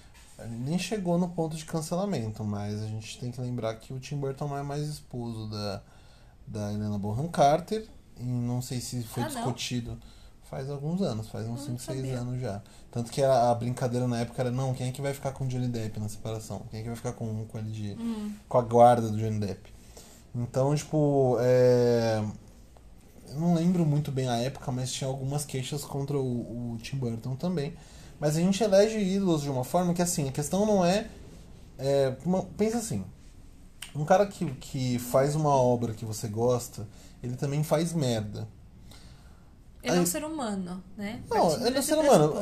nem chegou no ponto de cancelamento, mas a gente tem que lembrar que o Tim Burton não é mais esposo da, da Helena Bonham Carter. E não sei se foi Ah, não? discutido faz alguns anos, faz uns Eu não 5, 6 sabia. anos já. Tanto que a, a brincadeira na época era, não, quem é que vai ficar com o Johnny Depp na separação? Quem é que vai ficar com, com ele de. Hum. com a guarda do Johnny Depp? Então, tipo, é. Eu não lembro muito bem a época, mas tinha algumas queixas contra o, o Tim Burton também. Mas a gente elege ídolos de uma forma que, assim, a questão não é. é, uma- pensa assim: um cara que, que faz uma obra que você gosta, ele também faz merda. Ele é um ser humano, né? Não, Partindo ele é um ser humano.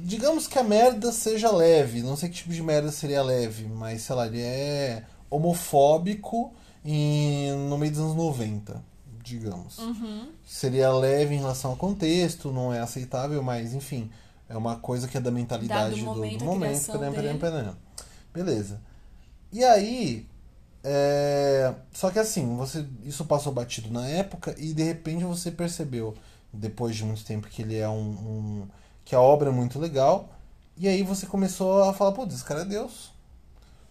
Digamos que a merda seja leve. Não sei que tipo de merda seria leve, mas sei lá, ele é homofóbico em, no meio dos anos 90, digamos. Uhum. Seria leve em relação ao contexto, não é aceitável, mas enfim, é uma coisa que é da mentalidade Dado do, momento, do momento. Beleza. E aí. é, Só que assim, você isso passou batido na época e de repente você percebeu, depois de muito tempo, que ele é um. um- que a obra é muito legal. E aí você começou a falar, pô, esse cara é Deus.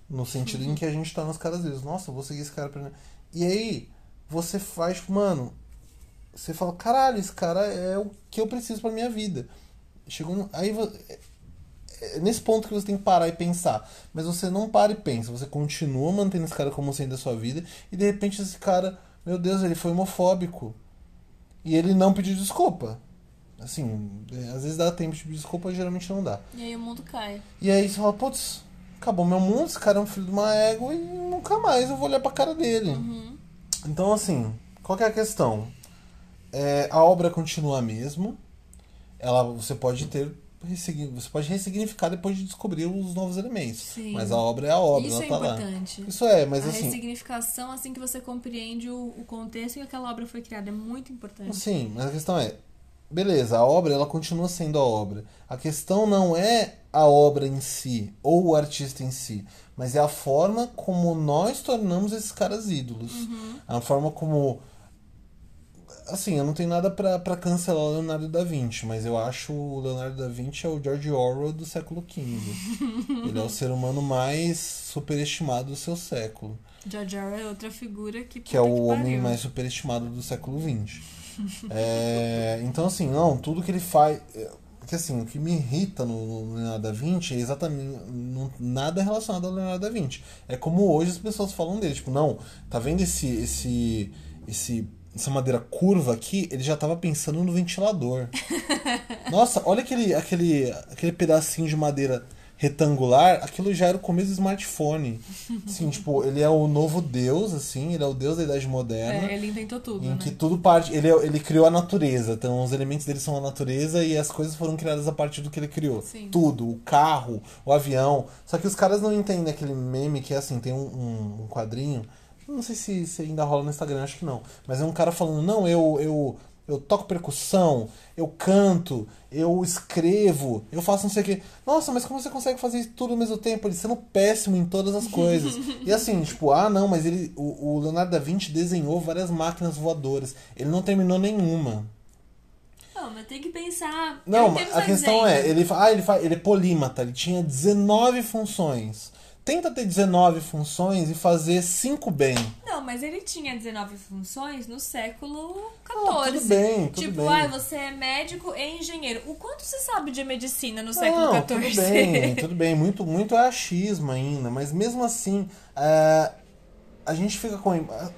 No sentido em que a gente torna os caras Deus. Nossa, eu vou seguir esse cara pra. E aí, você faz, tipo, mano, você fala, caralho, esse cara é o que eu preciso pra minha vida. Chegou no- aí é- é nesse ponto que você tem que parar e pensar. Mas você não para e pensa, você continua mantendo esse cara como sendo da sua vida e de repente esse cara, meu Deus, ele foi homofóbico. E ele não pediu desculpa. Assim, é, às vezes dá tempo de pedir desculpa, geralmente não dá. E aí o mundo cai. E aí você fala, putz, acabou meu mundo, esse cara é um filho de uma égua e nunca mais eu vou olhar pra cara dele. Uhum. Então, assim, qual que é a questão? É, a obra continua a mesma. Ela, você pode ter você pode ressignificar depois de descobrir os novos elementos. Sim. Mas a obra é a obra, Isso ela é tá lá. importante. Isso é, mas a assim, ressignificação, assim que você compreende o, o contexto em que aquela obra foi criada, é muito importante. sim, mas a questão é, beleza, a obra ela continua sendo a obra. A questão não é a obra em si ou o artista em si, mas é a forma como nós tornamos esses caras ídolos. Uhum. A forma como assim, eu não tenho nada pra pra cancelar o Leonardo da Vinci, mas eu acho o Leonardo da Vinci é o George Orwell do século XV. Ele é o ser humano mais superestimado do seu século, George Orwell é outra figura que que é o homem pariu. mais superestimado do século XX. É, então, assim, não, tudo que ele faz. é, Porque, assim, o que me irrita no, no Leonardo da Vinci é exatamente não- nada relacionado ao Leonardo da Vinci. É como hoje as pessoas falam dele. Tipo, não, tá vendo esse, esse, esse, essa madeira curva aqui? Ele já tava pensando no ventilador. Nossa, olha aquele, aquele, aquele pedacinho de madeira retangular, aquilo já era o começo do smartphone. Assim, tipo, ele é o novo deus, assim, ele é o deus da idade moderna. É, ele inventou tudo, Em né? que tudo parte. Ele, ele criou a natureza. Então, os elementos dele são a natureza e as coisas foram criadas a partir do que ele criou. Sim. Tudo. O carro, o avião. Só que os caras não entendem aquele meme que é assim: tem um, um, um quadrinho. Não sei se, se ainda rola no Instagram, acho que não. Mas é um cara falando: não, eu. eu eu toco percussão, eu canto, eu escrevo, eu faço não sei o quê. Nossa, mas como você consegue fazer tudo ao mesmo tempo? Ele sendo péssimo em todas as coisas. e assim, tipo, ah, não, mas ele, o, o Leonardo da Vinci desenhou várias máquinas voadoras. Ele não terminou nenhuma. Não, mas tem que pensar. Não, a que questão tá é, ele, ah, ele, ele é polímata, ele tinha 19 funções. Tenta ter 19 funções e fazer 5 bem. Não, mas ele tinha 19 funções no século XIV. tudo bem, tudo tipo, bem. ah, você é médico e engenheiro. O quanto você sabe de medicina no século XIV? tudo bem, tudo bem. Muito, muito é achismo ainda, mas mesmo assim, é, a gente fica com.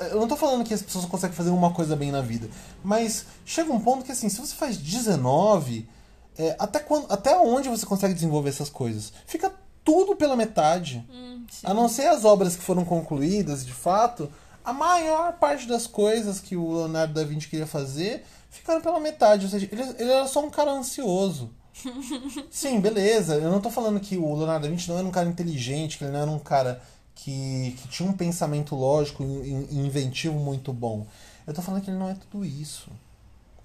Eu não tô falando que as pessoas conseguem fazer uma coisa bem na vida, mas chega um ponto que assim, se você faz 19, é, até, quando, até onde você consegue desenvolver essas coisas? Fica tudo pela metade. Hum. A não ser as obras que foram concluídas, de fato, a maior parte das coisas que o Leonardo da Vinci queria fazer ficaram pela metade. Ou seja, ele, ele era só um cara ansioso. Sim, beleza. Eu não tô falando que o Leonardo da Vinci não era um cara inteligente, que ele não era um cara que, que tinha um pensamento lógico e e inventivo muito bom. Eu tô falando que ele não é tudo isso.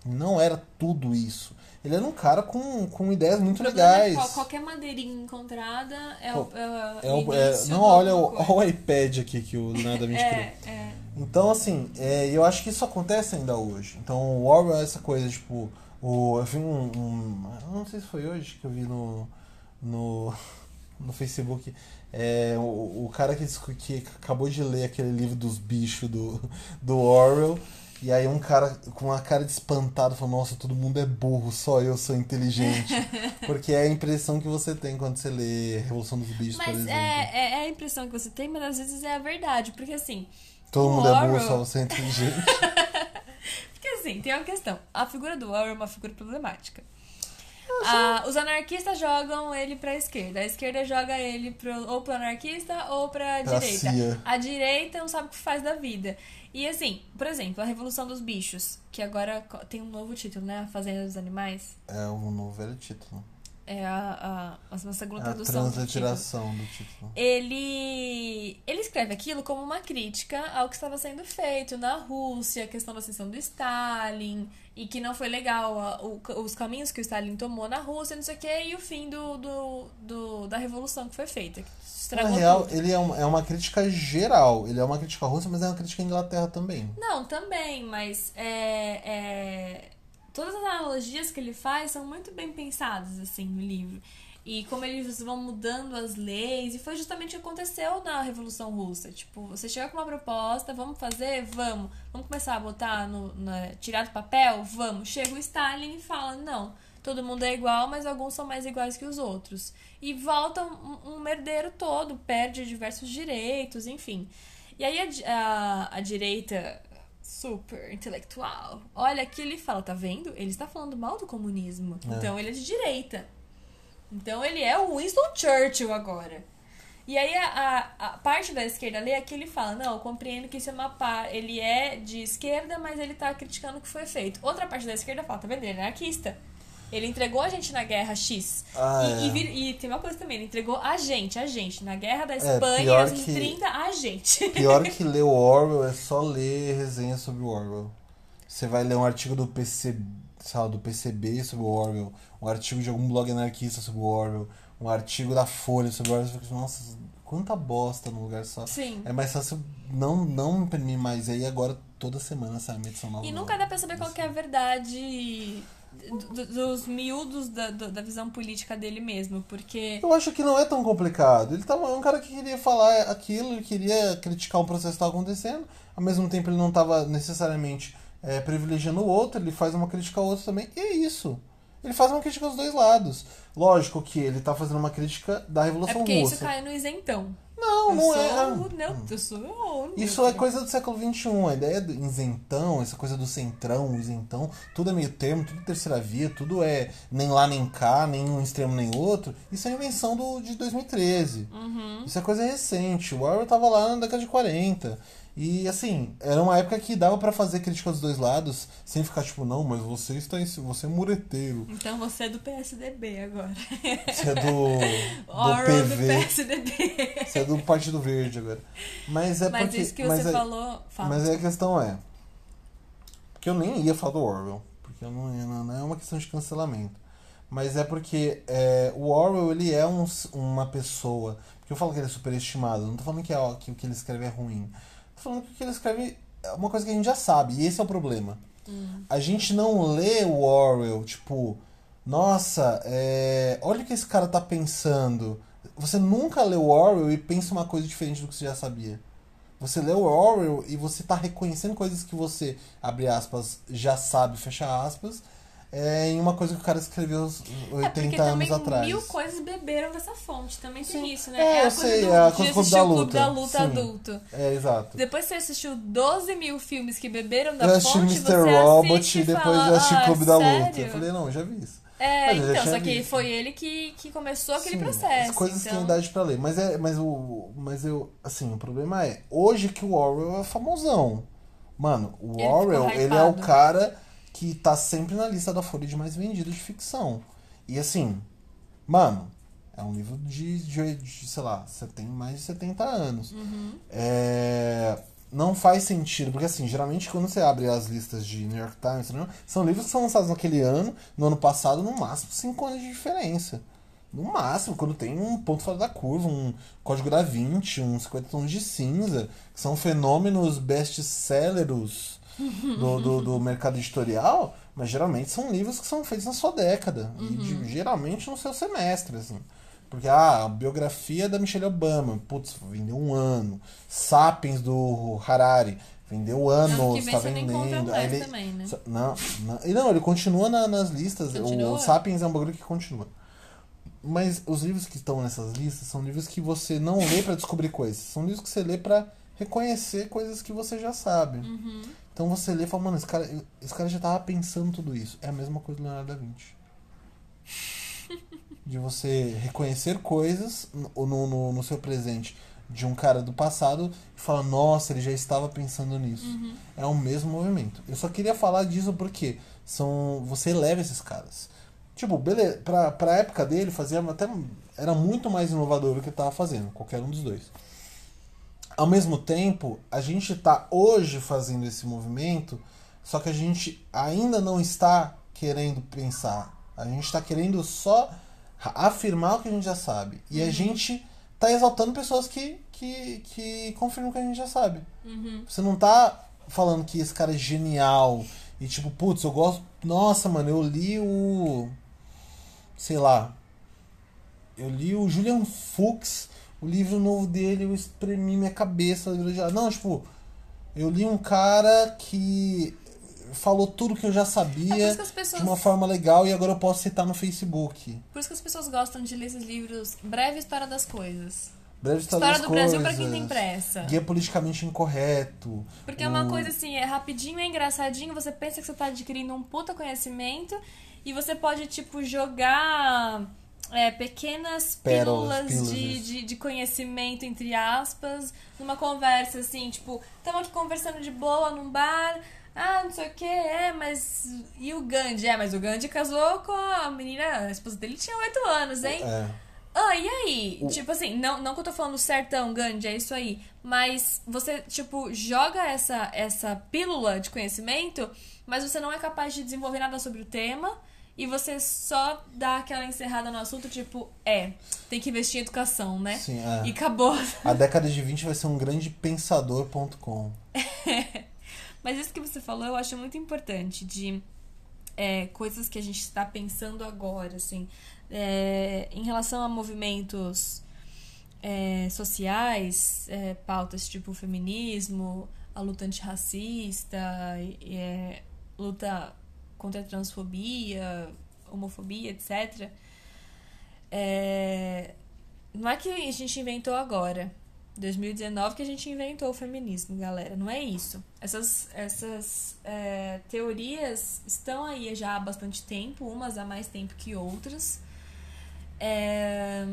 Não era tudo isso. Ele era um cara com, com ideias muito é legais. qual- qualquer madeirinha encontrada é o. É, É o é- início não, olha o, olha o iPad aqui que o Leonardo da Vinci criou. É, é. Então, assim, é, eu acho que isso acontece ainda hoje. Então, o Orwell é essa coisa, tipo, o, eu vi um, um- Não sei se foi hoje que eu vi no. no, no Facebook. É, o, o cara que, que acabou de ler aquele livro dos bichos do, do Orwell. E aí um cara com uma cara de espantado falou, nossa, todo mundo é burro, só eu sou inteligente. Porque é a impressão que você tem quando você lê Revolução dos Bichos, por Mas exemplo. é, é, é a impressão que você tem, mas às vezes é a verdade. Porque assim. Todo mundo é burro, só você é inteligente. Porque assim, tem uma questão. A figura do Orwell é uma figura problemática. Ah, os anarquistas jogam ele pra esquerda. A esquerda joga ele pro, ou pro anarquista ou pra, Pra direita. CIA. A direita não sabe o que faz da vida. E assim, por exemplo, a Revolução dos Bichos, que agora tem um novo título, né? A Fazenda dos Animais. É um novo velho título. É a, a, a segunda A tradução do título. transliteração do título. Ele, ele escreve aquilo como uma crítica ao que estava sendo feito na Rússia, a questão da ascensão do Stalin, e que não foi legal a- o- os caminhos que o Stalin tomou na Rússia, não sei o quê, e o fim do, do, do- da revolução que foi feita. que Na Estragou real, tudo. ele é uma, é uma crítica geral. Ele é uma crítica russa, mas é uma crítica à Inglaterra também. Não, também, mas é, é, todas as analogias que ele faz são muito bem pensadas, assim, no livro. E como eles vão mudando as leis, e foi justamente o que aconteceu na Revolução Russa. Tipo, você chega com uma proposta, vamos fazer? Vamos. Vamos começar a botar no. na- tirar do papel? Vamos. Chega o Stalin e fala, não. Todo mundo é igual, mas alguns são mais iguais que os outros. E volta um, um merdeiro todo, perde diversos direitos, enfim. E aí a, a, a direita super intelectual olha aqui ele fala, tá vendo? Ele está falando mal do comunismo. É. Então ele é de direita. Então ele é o Winston Churchill agora. E aí a, a, a parte da esquerda lê aqui ele fala, não, eu compreendo que isso é uma par... Ele é de esquerda, mas ele tá criticando o que foi feito. Outra parte da esquerda fala, tá vendo? Ele é anarquista. Ele entregou a gente na guerra X. Ah, e, é. e vir- e tem uma coisa também, ele entregou a gente, a gente. Na guerra da É, Espanha, pior nos que- 30, a gente. Pior que ler o Orwell é só ler resenha sobre o Orwell. Você vai ler um artigo do PC, sei lá, do PCB sobre o Orwell, um artigo de algum blog anarquista sobre o Orwell, um artigo da Folha sobre o Orwell. Você fica, nossa, quanta bosta num lugar só. Sim. É mais fácil não, não imprimir mais. Aí agora toda semana sai uma edição nova. E nunca dá pra saber qual que é a verdade do- dos miúdos da, do- da visão política dele mesmo, porque Eu acho que não é tão complicado. Ele tava, é um cara que queria falar aquilo, ele queria criticar um processo que estava acontecendo. Ao mesmo tempo, ele não estava necessariamente é, privilegiando o outro, ele faz uma crítica ao outro também. E é isso. Ele faz uma crítica aos dois lados. Lógico que ele tá fazendo uma crítica da é Revolução porque Russa. isso cai no isentão. Não, eu não é. Não, eu sou o Isso é coisa do século XXI. A ideia do isentão, essa coisa do centrão, o isentão, tudo é meio termo, tudo é terceira via, tudo é nem lá nem cá, nem um extremo nem outro. Isso é invenção do, de 2013. Uhum. Isso é coisa recente. O Orwell tava lá na década de 40. E assim, era uma época que dava pra fazer crítica dos dois lados, sem ficar tipo, não, mas você está em, você é mureteiro. Então você é do PSDB agora. Você é do, do Orwell do PV. PSDB. Você é do Partido Verde agora. Mas é Mas porque. isso que mas você é- falou, fala. Mas aí a questão é. Porque eu nem ia falar do Orwell. Porque eu não, ia- não é uma questão de cancelamento. Mas é porque é, o Orwell ele é um, uma pessoa. Porque eu falo que ele é superestimado. Não tô falando que, é, que o que ele escreve é ruim. Falando que o que ele escreve é uma coisa que a gente já sabe. E esse é o problema. A gente não lê o Orwell, tipo, nossa, é, olha o que esse cara tá pensando. Você nunca lê o Orwell e pensa uma coisa diferente do que você já sabia. Você lê o Orwell e você tá reconhecendo coisas que você, abre aspas, já sabe, fecha aspas, é, em uma coisa que o cara escreveu uns É 80 porque anos atrás. mil coisas beberam dessa fonte. Também Sim. tem isso, né? É, a eu coisa sei, do, é a de coisa do Clube assistir da o Clube da Luta. Luta Sim. adulto. É, exato. Depois você assistiu 12 mil filmes que beberam da Eu fonte, Mr. você Robot e depois fala, eu assisti ah, Clube da Luta. sério? Eu falei, não, eu já vi isso. É, então, só que visto. foi ele que, que começou aquele Sim, processo. As coisas então... têm idade pra ler. Mas é. Mas o. Mas eu. Assim, o problema é. Hoje que o Orwell é famosão. Mano, o Ele Orwell, ele é o cara que tá sempre na lista da Folha de mais vendidos de ficção. E assim, mano, é um livro de, de, de, sei lá, você tem mais de 70 anos. Uhum. É, não faz sentido, porque assim, geralmente quando você abre as listas de New York Times, não, são livros que são lançados naquele ano, no ano passado, no máximo 5 anos de diferença. No máximo, quando tem um ponto fora da curva, um código da 20, uns 50 tons de cinza, que são fenômenos best-sellers do, do, do, mercado editorial, mas geralmente são livros que são feitos na sua década. Uhum. E de, geralmente no seu semestre, assim. Porque ah, a biografia da Michelle Obama, putz, vendeu um ano. Sapiens do Harari, vendeu anos, está vendendo. Aí ele, também, né? Não, não, não, ele continua na, nas listas. Continua? O Sapiens é um bagulho que continua. Mas os livros que estão nessas listas são livros que você não lê para descobrir coisas. São livros que você lê para reconhecer coisas que você já sabe. Uhum. Então você lê e fala, mano, esse cara, esse cara já tava pensando tudo isso. É a mesma coisa do Leonardo da Vinci. de você reconhecer coisas no, no, no, seu presente de um cara do passado e falar, nossa, ele já estava pensando nisso. Uhum. É o mesmo movimento. Eu só queria falar disso porque são você eleva esses caras. Tipo, beleza, pra, pra época dele fazia até. Era muito mais inovador do que ele tava fazendo, qualquer um dos dois. Ao mesmo tempo, a gente está hoje fazendo esse movimento, só que a gente ainda não está querendo pensar. A gente está querendo só afirmar o que a gente já sabe. E uhum. a gente tá exaltando pessoas que, que, que confirmam o que a gente já sabe. Uhum. Você não tá falando que esse cara é genial e tipo, putz, eu gosto. Nossa, mano, eu li o. Sei lá. Eu li o Julian Fuchs, o livro novo dele, eu espremi minha cabeça. Não, tipo, eu li um cara que falou tudo que eu já sabia é pessoas... de uma forma legal e agora eu posso citar no Facebook. Por isso que as pessoas gostam de ler esses livros Breve História das Coisas. Breve História, história do coisas, Brasil para quem tem pressa. Guia politicamente incorreto. Porque o... é uma coisa assim, é rapidinho, é engraçadinho, você pensa que você tá adquirindo um puta conhecimento e você pode, tipo, jogar é, pequenas Pérolas, pílulas de, de, de, conhecimento, entre aspas, numa conversa, assim, tipo, estamos aqui conversando de boa num bar, ah, não sei o que, é, mas. E o Gandhi? É, mas o Gandhi casou com a menina, a esposa dele tinha 8 anos, hein? É. Ah, e aí? O... Tipo assim, não, não que eu tô falando certão, Gandhi, é isso aí. Mas você, tipo, joga essa, essa pílula de conhecimento, mas você não é capaz de desenvolver nada sobre o tema. E você só dá aquela encerrada no assunto, tipo, é, tem que investir em educação, né? Sim, é. E acabou. A década de 20 vai ser um grande pensador.com. Mas isso que você falou eu acho muito importante, de é, coisas que a gente está pensando agora, assim. É, em relação a movimentos é, sociais, é, pautas tipo feminismo, a luta antirracista, é, luta contra a transfobia, homofobia, etc. É, não é que a gente inventou agora. 2019 que a gente inventou o feminismo, galera. Não é isso. Essas, essas é, teorias estão aí já há bastante tempo, umas há mais tempo que outras. É,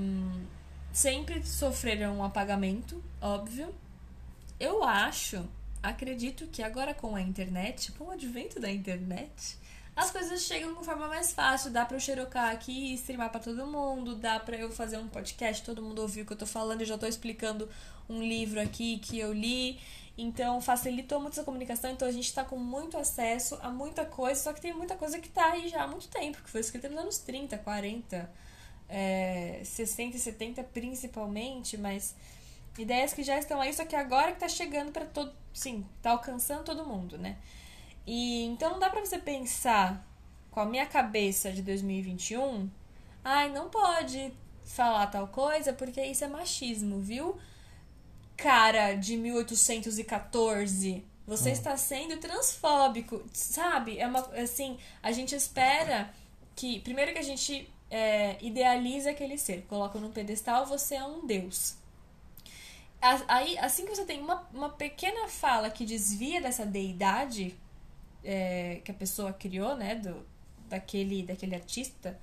sempre sofreram um apagamento, óbvio. Eu acho, acredito que agora com a internet, com o advento da internet, as coisas chegam com forma mais fácil. Dá pra eu xerocar aqui e streamar pra todo mundo. Dá pra eu fazer um podcast, todo mundo ouvir o que eu tô falando. Eu já tô explicando um livro aqui que eu li. Então facilitou muito essa comunicação. Então a gente tá com muito acesso a muita coisa. Só que tem muita coisa que tá aí já há muito tempo, que foi escrita nos anos 30, 40, é, 60 e 70 principalmente. Mas ideias que já estão aí, só que agora que tá chegando para todo. Sim, tá alcançando todo mundo, né? E então não dá para você pensar com a minha cabeça de 2021, ai, não pode falar tal coisa porque isso é machismo, viu? Cara de 1814, você hum. está sendo transfóbico, sabe? É uma assim, a gente espera que primeiro que a gente é, idealiza aquele ser, coloca num pedestal, você é um deus. Aí, assim que você tem uma, uma pequena fala que desvia dessa deidade, é, que a pessoa criou, né, do, daquele, daquele artista,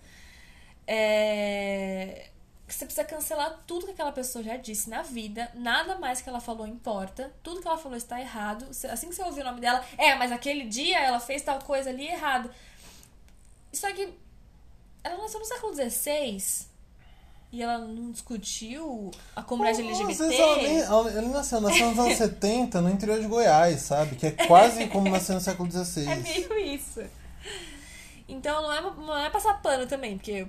é, você precisa cancelar tudo que aquela pessoa já disse na vida, nada mais que ela falou importa, tudo que ela falou está errado. Assim que você ouvir o nome dela, é, mas aquele dia ela fez tal coisa ali errado. Só que ela nasceu no século XVI. E ela não discutiu a comunidade Às LGBT? vezes ela nem, ela, ele nasceu, nasceu nos anos 70 no interior de Goiás, sabe? Que é quase como nasceu no século XVI. É meio isso. Então não é, não é passar pano também, porque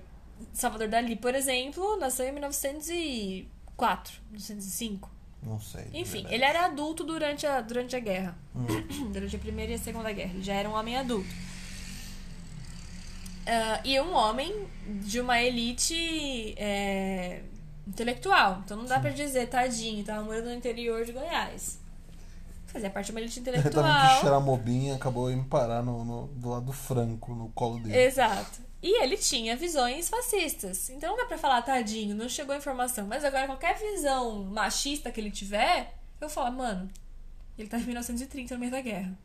Salvador Dali, por exemplo, nasceu em 1904, 1905. Não sei. Enfim, verdade. ele era adulto durante a, durante a guerra. Hum. durante a Primeira e a Segunda Guerra. Ele já era um homem adulto. Ah, e um homem de uma elite é, intelectual. Então não dá pra dizer, tadinho, tava morando no interior de Goiás. Fazia parte de uma elite intelectual. cheirar mobinha, acabou indo parar no, no- do lado do Franco, no colo dele. Exato. E ele tinha visões fascistas. Então não dá pra falar, tadinho, não chegou a informação. Mas agora, qualquer visão machista que ele tiver, eu falo, mano, ele tá em 1930 no meio da guerra.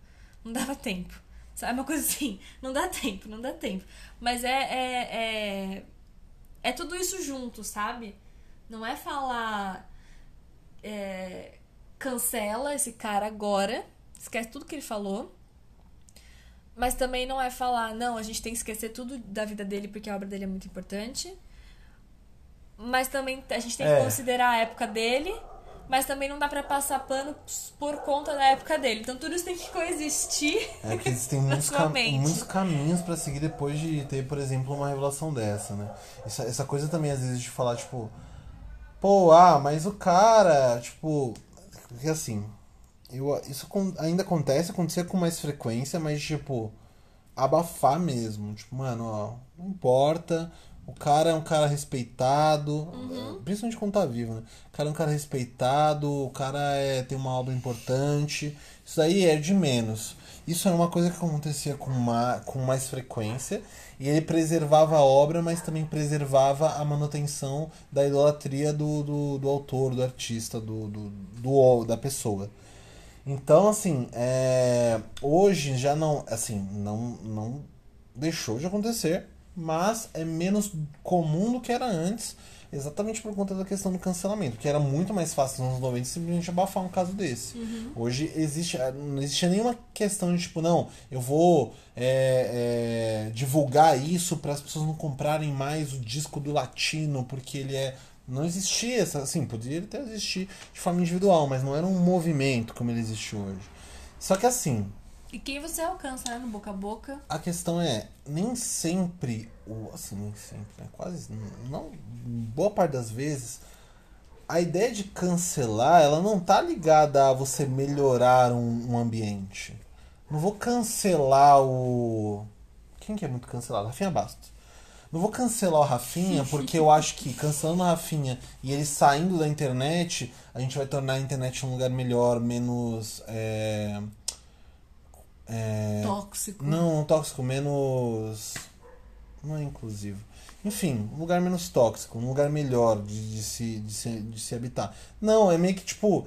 Não dava tempo. Sabe? Uma coisa assim, não dá tempo, não dá tempo. Mas é. É, é, é tudo isso junto, sabe? Não é falar. é, cancela esse cara agora, esquece tudo que ele falou. Mas também não é falar, não, a gente tem que esquecer tudo da vida dele porque a obra dele é muito importante. Mas também a gente tem que É. considerar a época dele. Mas também não dá pra passar pano por conta da época dele. Então tudo isso tem que coexistir. É que existem muitos, cam- muitos caminhos pra seguir depois de ter, por exemplo, uma revelação dessa, né? Essa, essa coisa também, às vezes, de falar, tipo, pô, ah, mas o cara, tipo, porque assim, eu, isso ainda acontece, acontecia com mais frequência, mas, tipo, abafar mesmo. Tipo, mano, ó, não importa. O cara é um cara respeitado, principalmente quando tá vivo, né? O cara é um cara respeitado, o cara é, tem uma obra importante. Isso aí é de menos. Isso era uma coisa que acontecia com, ma, com mais frequência. E ele preservava a obra, mas também preservava a manutenção da idolatria do, do, do autor, do artista, do, do, do, da pessoa. Então, assim, é, hoje já não, assim, não, não deixou de acontecer, mas é menos comum do que era antes, exatamente por conta da questão do cancelamento, que era muito mais fácil nos anos 90 simplesmente abafar um caso desse. Hoje existe, não existe nenhuma questão de tipo, não, eu vou é, é, divulgar isso para as pessoas não comprarem mais o disco do latino, porque ele é não existia essa, assim, poderia até existir de forma individual, mas não era um movimento como ele existe hoje. Só que assim, E quem você alcança, né? No boca a boca. a questão é, nem sempre, o assim, nem sempre, né? quase, não, boa parte das vezes, a ideia de cancelar, ela não tá ligada a você melhorar um, um ambiente. Não vou cancelar o... Quem que é muito cancelado? Rafinha Bastos. Não vou cancelar o Rafinha porque eu acho que cancelando o Rafinha e ele saindo da internet, a gente vai tornar a internet um lugar melhor, menos... é, é, Tóxico. não, tóxico, menos. Não é inclusivo. Enfim, um lugar menos tóxico, um lugar melhor de, de, se, de, se, de se habitar. Não, é meio que tipo.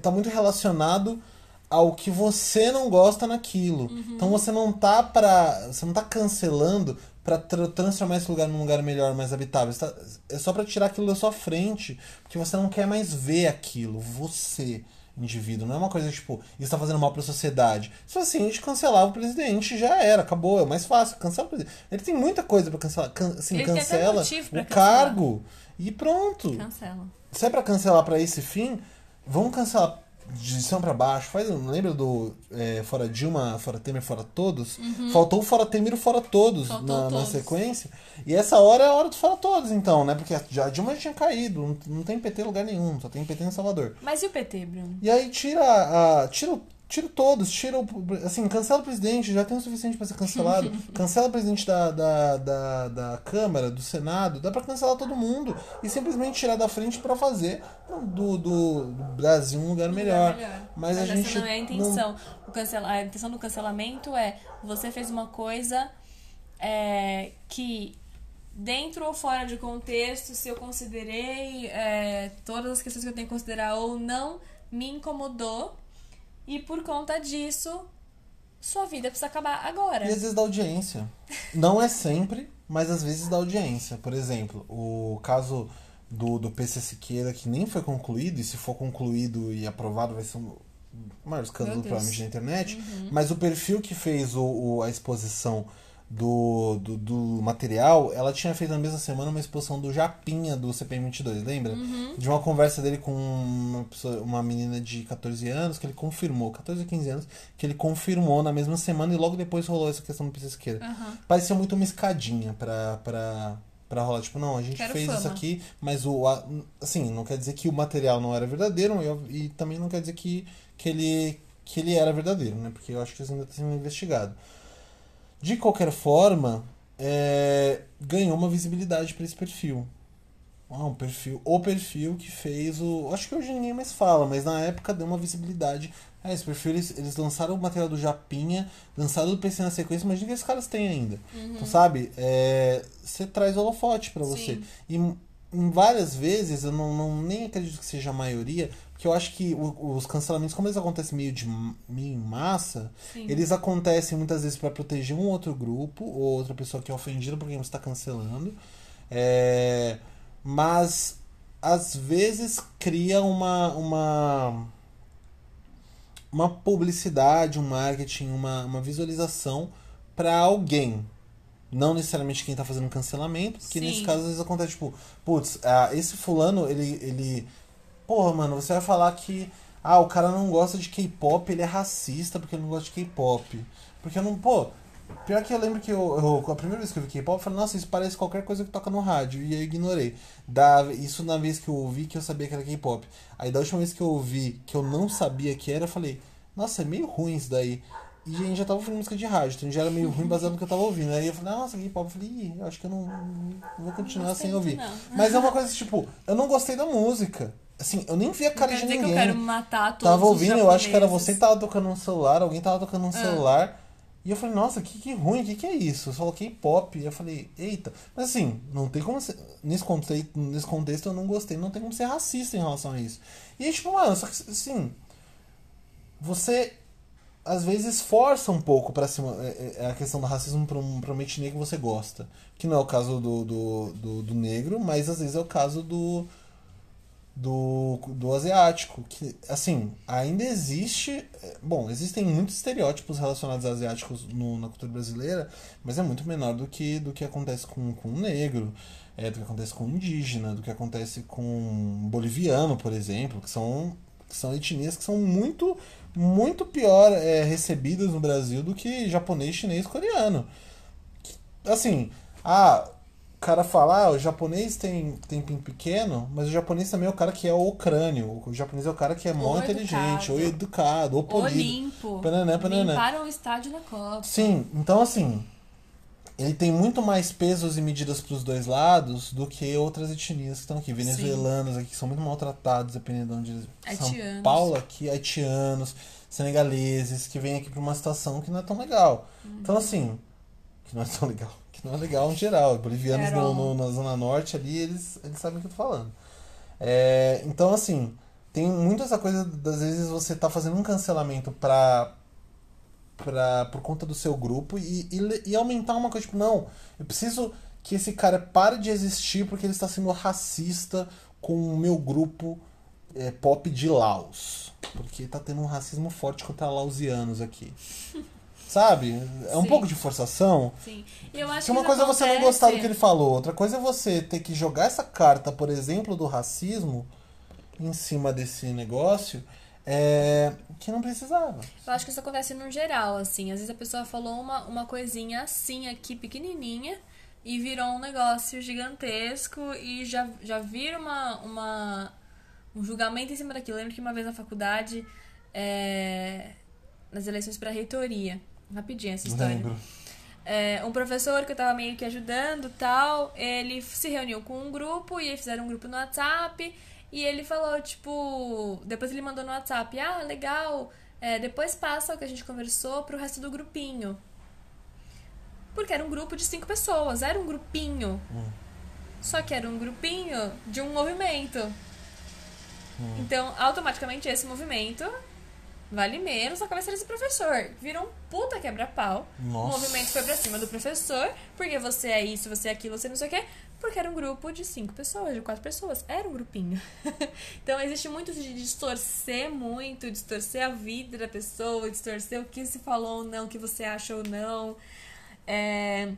Tá muito relacionado ao que você não gosta naquilo. Então você não tá pra. Você não tá cancelando pra tra- transformar esse lugar num lugar melhor, mais habitável. Tá- é só pra tirar aquilo da sua frente. Porque você não quer mais ver aquilo. Você indivíduo. Não é uma coisa tipo, isso tá fazendo mal pra sociedade. Se fosse assim, a gente cancelava o presidente já era, acabou. É mais fácil. Cancela o presidente. Ele tem muita coisa pra cancelar. Can, assim, Ele cancela o cargo e pronto. Cancela. Se é pra cancelar pra esse fim, vamos cancelar de cima pra baixo. Faz, lembra do é, Fora Dilma, Fora Temer, Fora Todos? Faltou o Fora Temer e o Fora Todos na, na todos. sequência. E essa hora é a hora do Fora Todos, então, né? Porque já a Dilma já tinha caído, não, não tem PT em lugar nenhum, só tem PT em Salvador. Mas e o PT, Bruno? E aí tira a. Tira, tira todos, tira o. Assim, cancela o presidente, já tem o suficiente pra ser cancelado. cancela o presidente da, da, da, da Câmara, do Senado, dá pra cancelar todo mundo. E simplesmente tirar da frente pra fazer do, do, do Brasil um lugar melhor. Mas, a essa gente. não é a intenção. O cancela... A intenção do cancelamento é você fez uma coisa é, que dentro ou fora de contexto, se eu considerei é, todas as questões que eu tenho que considerar ou não, me incomodou. E por conta disso, sua vida precisa acabar agora. E às vezes dá audiência. Não é sempre, mas às vezes dá audiência. Por exemplo, o caso do, do PC Siqueira, que nem foi concluído, e se for concluído e aprovado, vai ser um maior escândalo provavelmente na internet. Mas o perfil que fez o, o- a exposição do, do, do, material, ela tinha feito na mesma semana uma exposição do Japinha do CPM22, lembra? Uhum. De uma conversa dele com uma, pessoa, uma menina de 14 anos, que ele confirmou, 14 ou 15 anos, que ele confirmou na mesma semana e logo depois rolou essa questão do Pizza Esquerda. Uhum. Parecia muito uma escadinha pra, pra, pra rolar. Tipo, não, a gente Quero fez fama. isso aqui, mas o. a- Assim, não quer dizer que o material não era verdadeiro e, e também não quer dizer que, que, ele, que ele era verdadeiro, né? Porque eu acho que isso ainda está sendo investigado. De qualquer forma, é, ganhou uma visibilidade para esse perfil. Ah, um perfil. O perfil que fez o. Acho que hoje ninguém mais fala, mas na época deu uma visibilidade. Ah, esse perfil, eles, eles lançaram o material do Japinha, lançaram do PC na sequência, imagina que esses caras têm ainda. Então, sabe? É, você traz holofote para você. E em- várias vezes, eu não, não nem acredito que seja a maioria, porque eu acho que o- os cancelamentos, como eles acontecem meio, de, meio em massa, Sim. eles acontecem muitas vezes para proteger um outro grupo ou outra pessoa que é ofendida por quem você está cancelando. É, mas às vezes cria uma, uma, uma publicidade, um marketing, uma, uma visualização para alguém. Não necessariamente quem está fazendo cancelamento, porque Sim. nesse caso às vezes acontece, tipo, putz, ah, esse fulano, ele, ele. Porra, mano, você vai falar que. Ah, o cara não gosta de K-pop, ele é racista porque ele não gosta de K-pop. Porque eu não. Pô, pior que eu lembro que eu, eu- a primeira vez que eu vi K-pop, eu falei, nossa, isso parece qualquer coisa que toca no rádio. E eu ignorei. Da, isso na vez que eu ouvi que eu sabia que era K-pop. Aí da última vez que eu ouvi que eu não sabia que era, eu falei, nossa, é meio ruim isso daí. E a gente já tava ouvindo música de rádio, então já era meio ruim baseado no que eu tava ouvindo. Aí eu falei, nossa, K-pop. Eu falei, Ih, acho que eu não, não vou continuar Gostei sem ouvir. não. Mas é uma coisa tipo, eu não gostei da música. Assim, eu nem vi a cara de dizer que ninguém. eu quero matar todos Tava ouvindo, eu acho que era você que tava tocando no celular, alguém tava tocando no Ah. celular. E eu falei, nossa, que, que ruim, o que, que é isso? Eu só coloquei pop. E eu falei, eita. Mas assim, não tem como ser. Nesse contexto, nesse contexto eu não gostei, não tem como ser racista em relação a isso. E aí, tipo, mano, só que assim. Você às vezes força um pouco pra cima é, é, a questão do racismo pra, um, uma etnia que você gosta. Que não é o caso do, do, do, do negro, mas às vezes é o caso do, do, do asiático. Que, assim, ainda existe. é, Bom, existem muitos estereótipos relacionados a asiáticos no- na cultura brasileira, mas é muito menor do que, do que acontece com, com o negro, é, do que acontece com o indígena, do que acontece com o boliviano, por exemplo, que são, que são etnias que são muito, muito pior é, recebidas no Brasil do que japonês, chinês, coreano. Assim, ah, o cara fala, ah, o japonês tem, tem pinto pequeno, mas o japonês também é o cara que é o crânio. O japonês é o cara que é mó Ou inteligente, educado. ou educado, ou Ou polido. limpo. Pananã, pananã. Limparam o estádio na Copa. Sim, então assim, ele tem muito mais pesos e medidas para os dois lados do que outras etnias que estão aqui. Venezuelanos aqui que são muito maltratados, dependendo de onde eles São Haitianos. Paulo aqui, haitianos, senegaleses, que vêm aqui para uma situação que não é tão legal. Uhum. Então assim, que não é tão legal. Que não é legal em geral. Bolivianos no, no- na Zona Norte ali, eles, eles sabem o que eu tô falando. É, então, assim, tem muito essa coisa das vezes você tá fazendo um cancelamento pra, pra, por conta do seu grupo e, e, e aumentar uma coisa, tipo, não, eu preciso que esse cara pare de existir porque ele está sendo racista com o meu grupo é, pop de Laos. Porque tá tendo um racismo forte contra lausianos aqui. Sabe? É um Sim. pouco de forçação. Sim. Eu acho Porque uma que coisa é isso você não gostar do acontece- que ele falou, outra coisa é você ter que jogar essa carta, por exemplo, do racismo em cima desse negócio é, que não precisava. Eu acho que isso acontece no geral, assim. Às vezes a pessoa falou uma, uma coisinha assim aqui, pequenininha, e virou um negócio gigantesco e já, já vira uma, uma, um julgamento em cima daquilo. Eu lembro que uma vez na faculdade, é, nas eleições para reitoria, rapidinho essa história. Lembro. É, um professor que eu tava meio que ajudando tal, ele se reuniu com um grupo e fizeram um grupo no WhatsApp e ele falou, tipo, depois ele mandou no WhatsApp, ah, legal, é, depois passa o que a gente conversou pro resto do grupinho. Porque era um grupo de cinco pessoas, era um grupinho. Só que era um grupinho de um movimento. Então, automaticamente, esse movimento vale menos na cabeça desse professor. Virou um puta quebra-pau. O movimento foi pra cima do professor, porque você é isso, você é aquilo, você não sei o quê. Porque era um grupo de cinco pessoas, de quatro pessoas. Era um grupinho. então existe muito de distorcer muito, distorcer a vida da pessoa, distorcer o que se falou ou não, o que você acha ou não. É,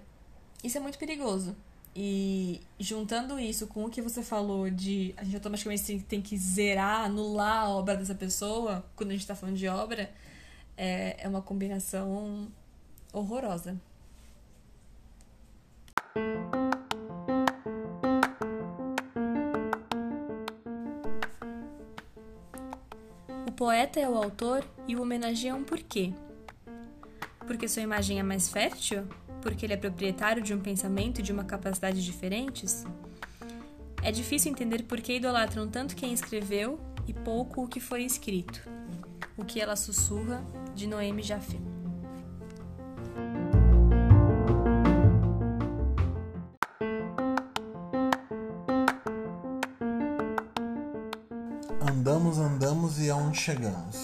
isso é muito perigoso. E juntando isso com o que você falou de a gente automaticamente tem que zerar, anular a obra dessa pessoa, quando a gente está falando de obra, é, é uma combinação horrorosa. O poeta é o autor e o homenageia um porquê. Porque sua imagem é mais fértil? Porque ele é proprietário de um pensamento e de uma capacidade diferentes? É difícil entender por que idolatram tanto quem escreveu e pouco o que foi escrito. O que ela sussurra de Noemi Jaffe. Andamos, andamos e aonde chegamos?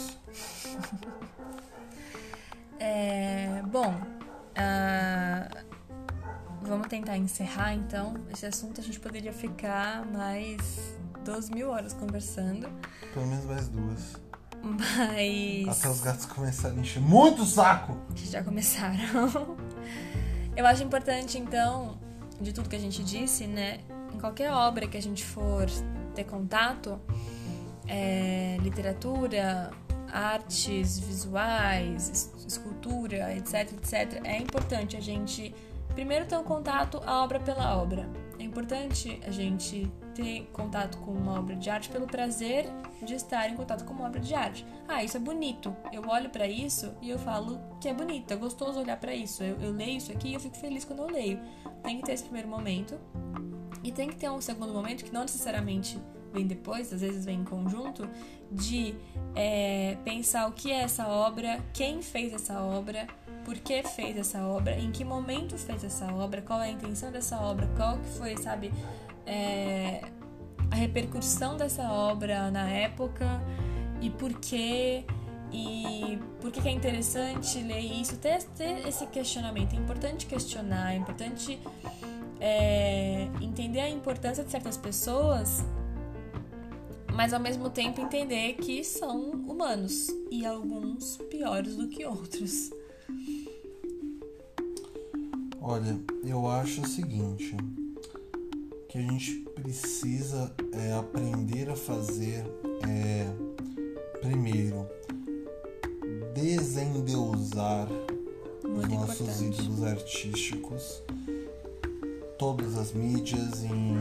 Encerrar então. Esse assunto a gente poderia ficar mais 12 mil horas conversando. Pelo menos mais duas. Mas. Até os gatos começarem a encher muito o saco! Que já começaram. Eu acho importante, então, de tudo que a gente disse, né? Em qualquer obra que a gente for ter contato, é, literatura, artes visuais, escultura, etc, etc, é importante a gente primeiro ter um contato a obra pela obra. É importante a gente ter contato com uma obra de arte pelo prazer de estar em contato com uma obra de arte. Ah, isso é bonito. Eu olho para isso e eu falo que é bonito, é gostoso olhar para isso. Eu, eu leio isso aqui e eu fico feliz quando eu leio. Tem que ter esse primeiro momento e tem que ter um segundo momento que não necessariamente vem depois, às vezes vem em conjunto, de é, pensar o que é essa obra, quem fez essa obra, por que fez essa obra, em que momento fez essa obra, qual é a intenção dessa obra, qual que foi, sabe, é, a repercussão dessa obra na época e por quê e por que, é interessante ler isso, ter, ter, esse questionamento. É importante questionar, é importante é, entender a importância de certas pessoas, mas ao mesmo tempo entender que são humanos e alguns piores do que outros. Olha, eu acho o seguinte que a gente precisa é, aprender a fazer é, primeiro desendeusar os nossos importante. ídolos artísticos todas as mídias em,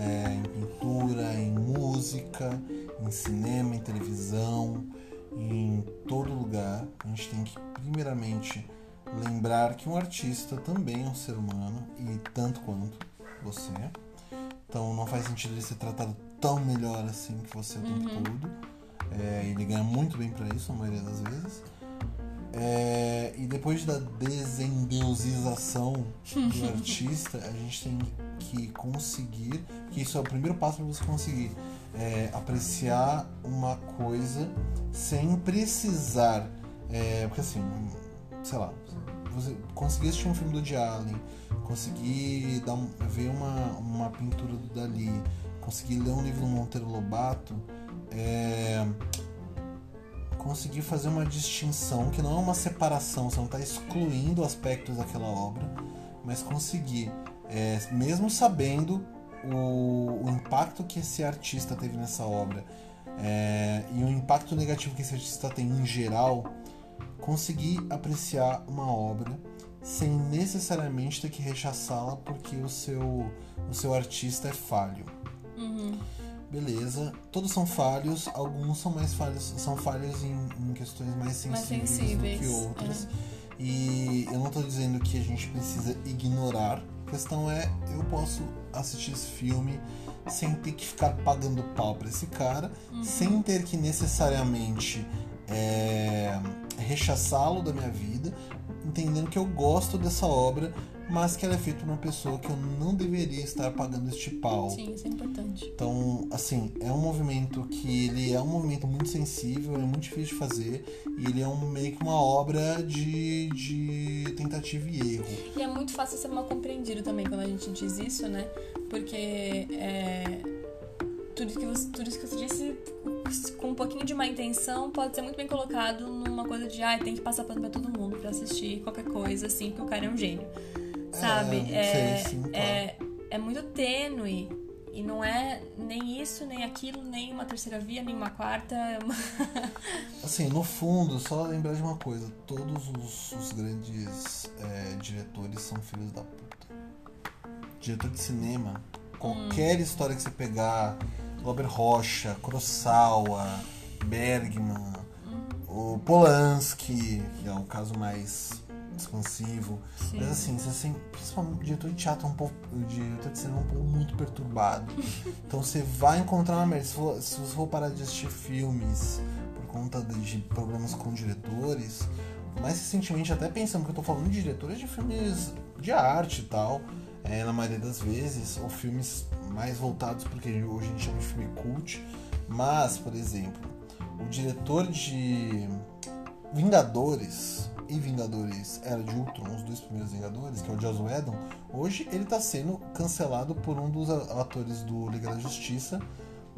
é, em pintura em música em cinema em televisão em todo lugar a gente tem que primeiramente lembrar que um artista também é um ser humano e tanto quanto você então não faz sentido ele ser tratado tão melhor assim que você o tempo uhum. todo. É, ele ganha muito bem para isso, a maioria das vezes. É, e depois da desendeusização do artista, a gente tem que conseguir, que isso é o primeiro passo para você conseguir é, apreciar uma coisa sem precisar. É, porque assim, sei lá, você conseguir assistir um filme do Woody Allen, conseguir dar, ver uma, uma pintura do Dali, conseguir ler um livro do Monteiro Lobato, é, conseguir fazer uma distinção que não é uma separação, você não está excluindo aspectos daquela obra, mas conseguir, é, mesmo sabendo o, o, impacto que esse artista teve nessa obra é, e o impacto negativo que esse artista tem em geral conseguir apreciar uma obra sem necessariamente ter que rechaçá-la porque o seu, o seu artista é falho. Uhum. Beleza, todos são falhos, alguns são mais falhos, são falhos em, em questões mais sensíveis, mais sensíveis. do que outras. É. E eu não estou dizendo que a gente precisa ignorar. A questão é, eu posso assistir esse filme sem ter que ficar pagando pau para esse cara, uhum. sem ter que necessariamente é, rechaçá-lo da minha vida, entendendo que eu gosto dessa obra, mas que ela é feita por uma pessoa que eu não deveria estar pagando este pau. Sim, isso é importante. Então, assim, é um movimento que ele é um movimento muito sensível, é muito difícil de fazer, e ele é um, meio que uma obra de, de tentativa e erro. E é muito fácil ser mal compreendido também quando a gente diz isso, né? Porque é, tudo, que você, tudo isso que você disse com um pouquinho de má intenção pode ser muito bem colocado numa coisa de, ah, tem que passar pano pra todo mundo pra assistir qualquer coisa, assim, porque o cara é um gênio. Sabe? É, sei, sim, claro. é, é muito tênue. E não é nem isso, nem aquilo, nem uma terceira via, nem uma quarta. é Assim, no fundo, só lembrar de uma coisa: todos os, os grandes é, diretores são filhos da puta. Diretor de cinema, qualquer história que você pegar, Glauber Rocha, Kurosawa, Bergman, o Polanski, que é um caso mais expansivo. Sim. Mas assim, você assim, principalmente o diretor de teatro é um pouco. O diretor de cinema é um pouco muito perturbado. então você vai encontrar uma merda. Se, for- se você for parar de assistir filmes por conta de, de problemas com diretores, mais recentemente, até pensando que eu tô falando de diretores de filmes de arte e tal, é, na maioria das vezes, ou filmes mais voltados porque hoje a gente chama de filme cult. Mas, por exemplo, o diretor de Vingadores e Vingadores Era de Ultron, os dois primeiros Vingadores, que é o Joss Whedon, hoje ele tá sendo cancelado por um dos a- atores do Liga da Justiça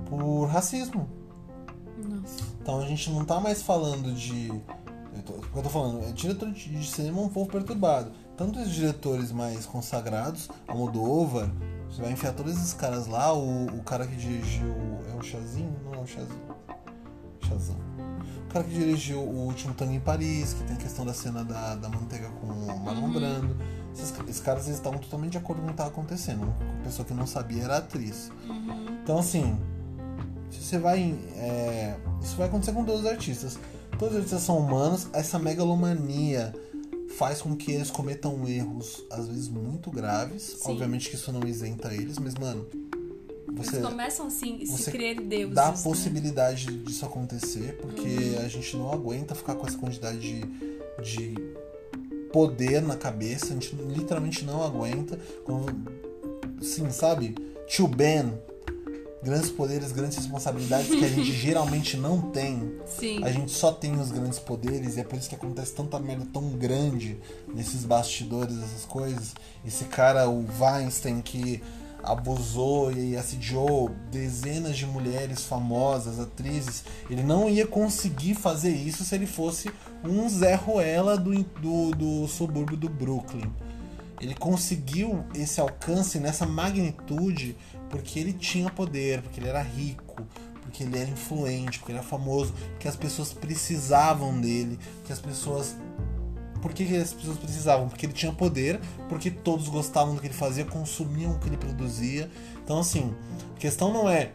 por racismo. Nossa. Então a gente não tá mais falando de. Eu tô, o que eu tô falando, é diretor de, cinema é um povo perturbado. Tanto os diretores mais consagrados, Almodóvar, você vai enfiar todos esses caras lá, o, o cara que dirigiu. É o Chazinho? Não é o Chazinho. Shazam. O cara que dirigiu o último Tango em Paris, que tem a questão da cena da, da manteiga com o Marlon Brando. Esses, esses caras estavam totalmente de acordo com o que estava acontecendo. A pessoa que não sabia era a atriz. Então, assim, se você vai. é, isso vai acontecer com todos os artistas. Todos os artistas são humanos, essa megalomania faz com que eles cometam erros, às vezes muito graves. Sim. Obviamente que isso não isenta eles, mas, mano, você Eles começam assim, se você crer deuses. dá a né? possibilidade disso acontecer, porque a gente não aguenta ficar com essa quantidade de, de poder na cabeça, a gente literalmente não aguenta. Quando, sim, sabe? Tio Ben, grandes poderes, grandes responsabilidades que a gente geralmente não tem. Sim. A gente só tem os grandes poderes e é por isso que acontece tanta merda tão grande nesses bastidores, essas coisas. Esse cara, o Weinstein, que abusou e assediou dezenas de mulheres famosas, atrizes, ele não ia conseguir fazer isso se ele fosse um Zé Ruela do, do, do subúrbio do Brooklyn. Ele conseguiu esse alcance nessa magnitude porque ele tinha poder, porque ele era rico, porque ele era influente, porque ele era famoso, porque as pessoas precisavam dele, porque as pessoas. Por que, as pessoas precisavam? Porque ele tinha poder, porque todos gostavam do que ele fazia, consumiam o que ele produzia. Então, assim, a questão não é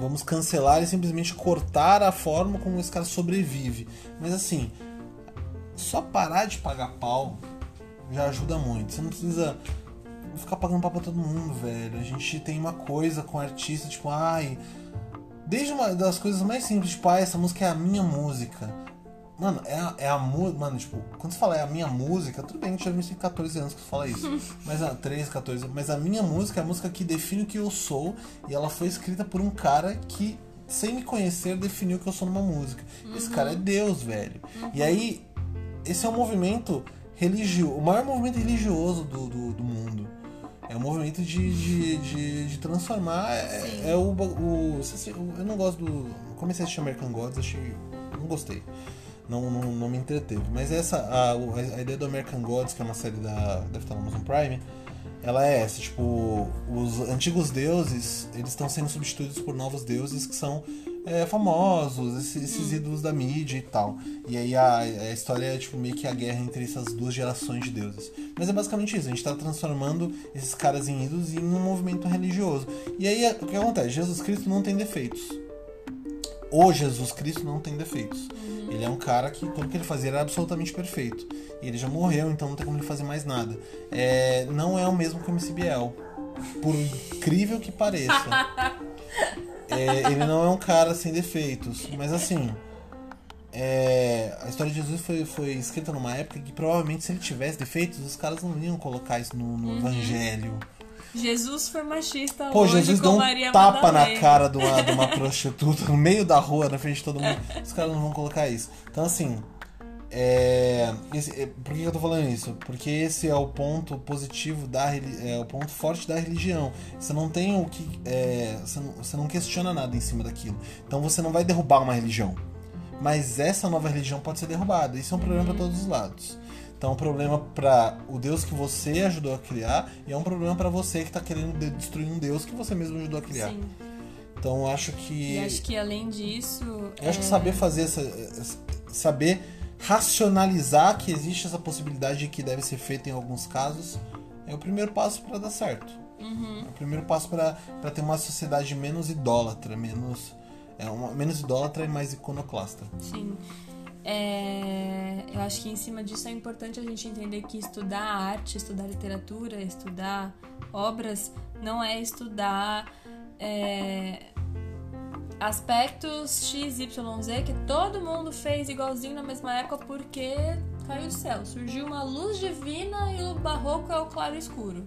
vamos cancelar e simplesmente cortar a forma como esse cara sobrevive. Mas, assim, só parar de pagar pau já ajuda muito. Você não precisa ficar pagando pau pra todo mundo, velho. A gente tem uma coisa com artista, tipo, ai. Desde uma das coisas mais simples, tipo, ah, essa música é a minha música. Mano, é a, é a música. Mano, tipo, quando você fala é a minha música, tudo bem, já viu isso em 14 anos que você fala isso. mas a 13, 14 Mas a minha música é a música que define o que eu sou. E ela foi escrita por um cara que, sem me conhecer, definiu que eu sou numa música. Esse cara é Deus, velho. E aí, esse é um movimento religioso, o maior movimento religioso do, do, do mundo. É um movimento de, de, de, de transformar. É, é o, o. Eu não gosto do. Comecei a assistir American Gods, achei. Não gostei. Não, não, não me entreteve. Mas essa. A, a ideia do American Gods, que é uma série da. Deve estar no Amazon Prime. Ela é essa, tipo, os antigos deuses, eles estão sendo substituídos por novos deuses que são é, famosos, esses, esses ídolos da mídia e tal. E aí a, a história é tipo meio que a guerra entre essas duas gerações de deuses. Mas é basicamente isso, a gente tá transformando esses caras em ídolos em um movimento religioso. E aí o que acontece? Jesus Cristo não tem defeitos. O Jesus Cristo não tem defeitos. Ele é um cara que tudo que ele fazia era absolutamente perfeito. E ele já morreu, então não tem como ele fazer mais nada. É, não é o mesmo que o MC Biel. Por incrível que pareça. É, ele não é um cara sem defeitos. Mas assim. é, a história de Jesus foi, foi escrita numa época que provavelmente se ele tivesse defeitos, os caras não iam colocar isso no, no evangelho. Jesus foi machista Pô, hoje Jesus deu um Maria tapa na Madalena. cara de uma, de uma prostituta no meio da rua, na frente de todo mundo. Os caras não vão colocar isso. Então, assim, É, esse- é, por que eu tô falando isso? Porque esse é o ponto positivo da é o ponto forte da religião. Você não tem o que. é, você, não, você não questiona nada em cima daquilo. Então você não vai derrubar uma religião. Mas essa nova religião pode ser derrubada. Isso é um problema para todos os lados. Então é um problema para o Deus que você ajudou a criar e é um problema para você que tá querendo de- destruir um Deus que você mesmo ajudou a criar. Sim. Então acho que E acho que além disso. eu acho que é, saber fazer essa. Saber racionalizar que existe essa possibilidade de que deve ser feito em alguns casos é o primeiro passo para dar certo. Uhum. É o primeiro passo para ter uma sociedade menos idólatra, menos. É uma, menos idólatra e mais iconoclasta. Sim. É, eu acho que em cima disso é importante a gente entender que estudar arte, estudar literatura, estudar obras não é estudar é, aspectos XYZ que todo mundo fez igualzinho na mesma época porque caiu do céu. Surgiu uma luz divina e o barroco é o claro escuro.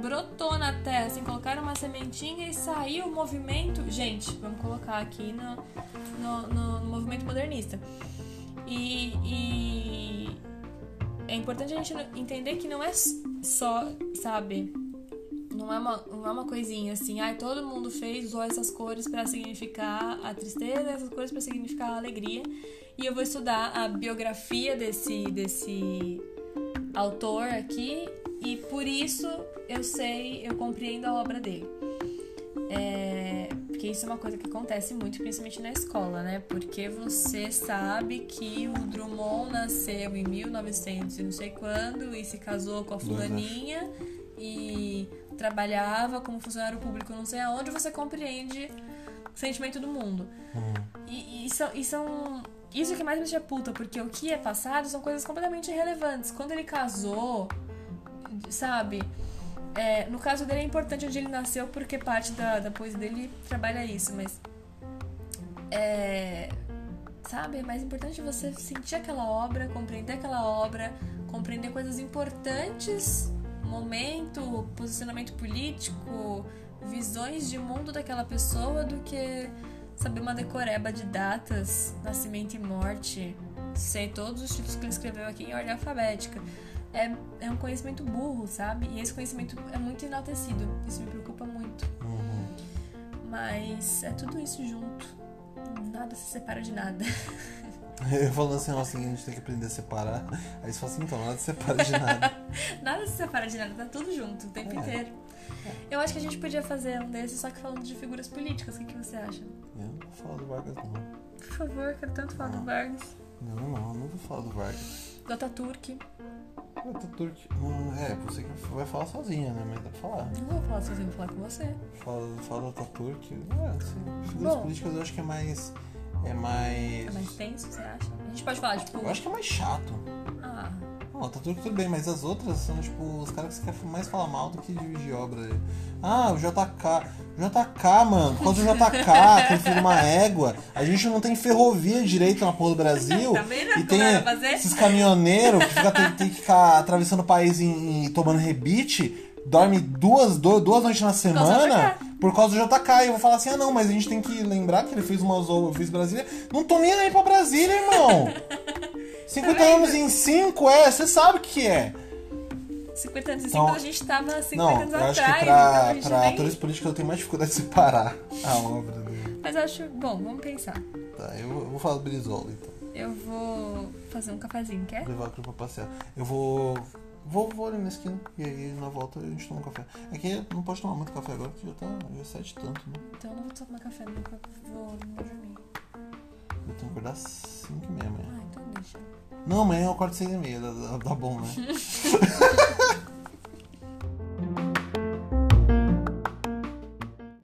Brotou na terra, assim, colocaram uma sementinha e saiu o movimento. Gente, vamos colocar aqui no, no, no- no movimento modernista. E, e é importante a gente entender que não é só, sabe? Não é uma, não é uma coisinha assim, ai, todo mundo fez, usou essas cores pra significar a tristeza, essas cores pra significar a alegria. E eu vou estudar a biografia desse, desse autor aqui, e por isso eu sei, eu compreendo a obra dele. É, porque isso é uma coisa que acontece muito, principalmente na escola, né? Porque você sabe que o Drummond nasceu em 1900 e não sei quando e se casou com a Dois, fulaninha e trabalhava como funcionário público não sei aonde, você compreende o sentimento do mundo. E, e são, e são- Isso que mais me deixa puta, porque o que é passado são coisas completamente irrelevantes. Quando ele casou, sabe? É, no caso dele é importante onde ele nasceu, porque parte da, da poesia dele trabalha isso, mas. É. Sabe? É mais importante você sentir aquela obra, compreender aquela obra, compreender coisas importantes, momento, posicionamento político, visões de mundo daquela pessoa, do que saber uma decoreba de datas, nascimento e morte, sei todos os títulos que ele escreveu aqui em ordem alfabética. É, é um conhecimento burro, sabe? E esse conhecimento é muito enaltecido. Isso me preocupa muito. Uhum. Mas é tudo isso junto. Nada se separa de nada. Eu falando assim, nossa, a gente tem que aprender a separar. Aí você fala assim, então, nada separa de nada. nada se separa de nada, tá tudo junto o tempo É. inteiro. Eu acho que a gente podia fazer um desses, só que falando de figuras políticas. O que, que você acha? Eu não vou falar do Vargas, não. Por favor, quero tanto falar do Não. Vargas. Não, não, eu não vou falar do Vargas. Do Ataturk. O Ataturk. Hum, é, você que vai falar sozinha, né? Mas dá pra falar. Não vou falar sozinho, vou falar com você. Fala, fala do Ataturk. É, assim, figuras Bom. políticas eu acho que é mais. É É mais. mais tenso, você acha? A gente pode falar, tipo. Eu acho que é mais chato. Ah, Não, o Ataturk tudo bem, mas as outras são tipo os caras que você quer mais falar mal do que dividir obra. Ah, o JK. JK, mano, por causa do JK, que ele fez uma égua. A gente não tem ferrovia direito na porra do Brasil. Tá vendo E como tem esses caminhoneiros que fica, tem, tem que ficar atravessando o país em, em- tomando rebite, dorme duas, do- duas noites na semana por causa do JK. E eu vou falar assim: ah, não, mas a gente tem que lembrar que ele fez uma eu fiz Brasília. Não tô nem aí pra Brasília, irmão. 50 Tá anos em 5, é, você sabe o que é. 50 anos em Então, cima, a gente tava 50 Não, anos atrás, que então a pra, gente pra nem... atores políticos eu tenho mais dificuldade de separar a obra dele. Mas acho. Bom, vamos pensar. Tá, eu vou, eu vou falar do Brizola então. Eu vou fazer um cafezinho, quer? Vou levar aquilo pra passear. Eu vou. Vou, vou ali na esquina e aí na volta a gente toma um café. É que não pode tomar muito café agora, porque já tá já é sete tanto, né? Então eu não vou tomar café, não vou, vou dormir. Eu tenho que acordar às 5 e meia amanhã. Ah, então deixa. Não, amanhã é eu acordo seis e meia, tá bom, né?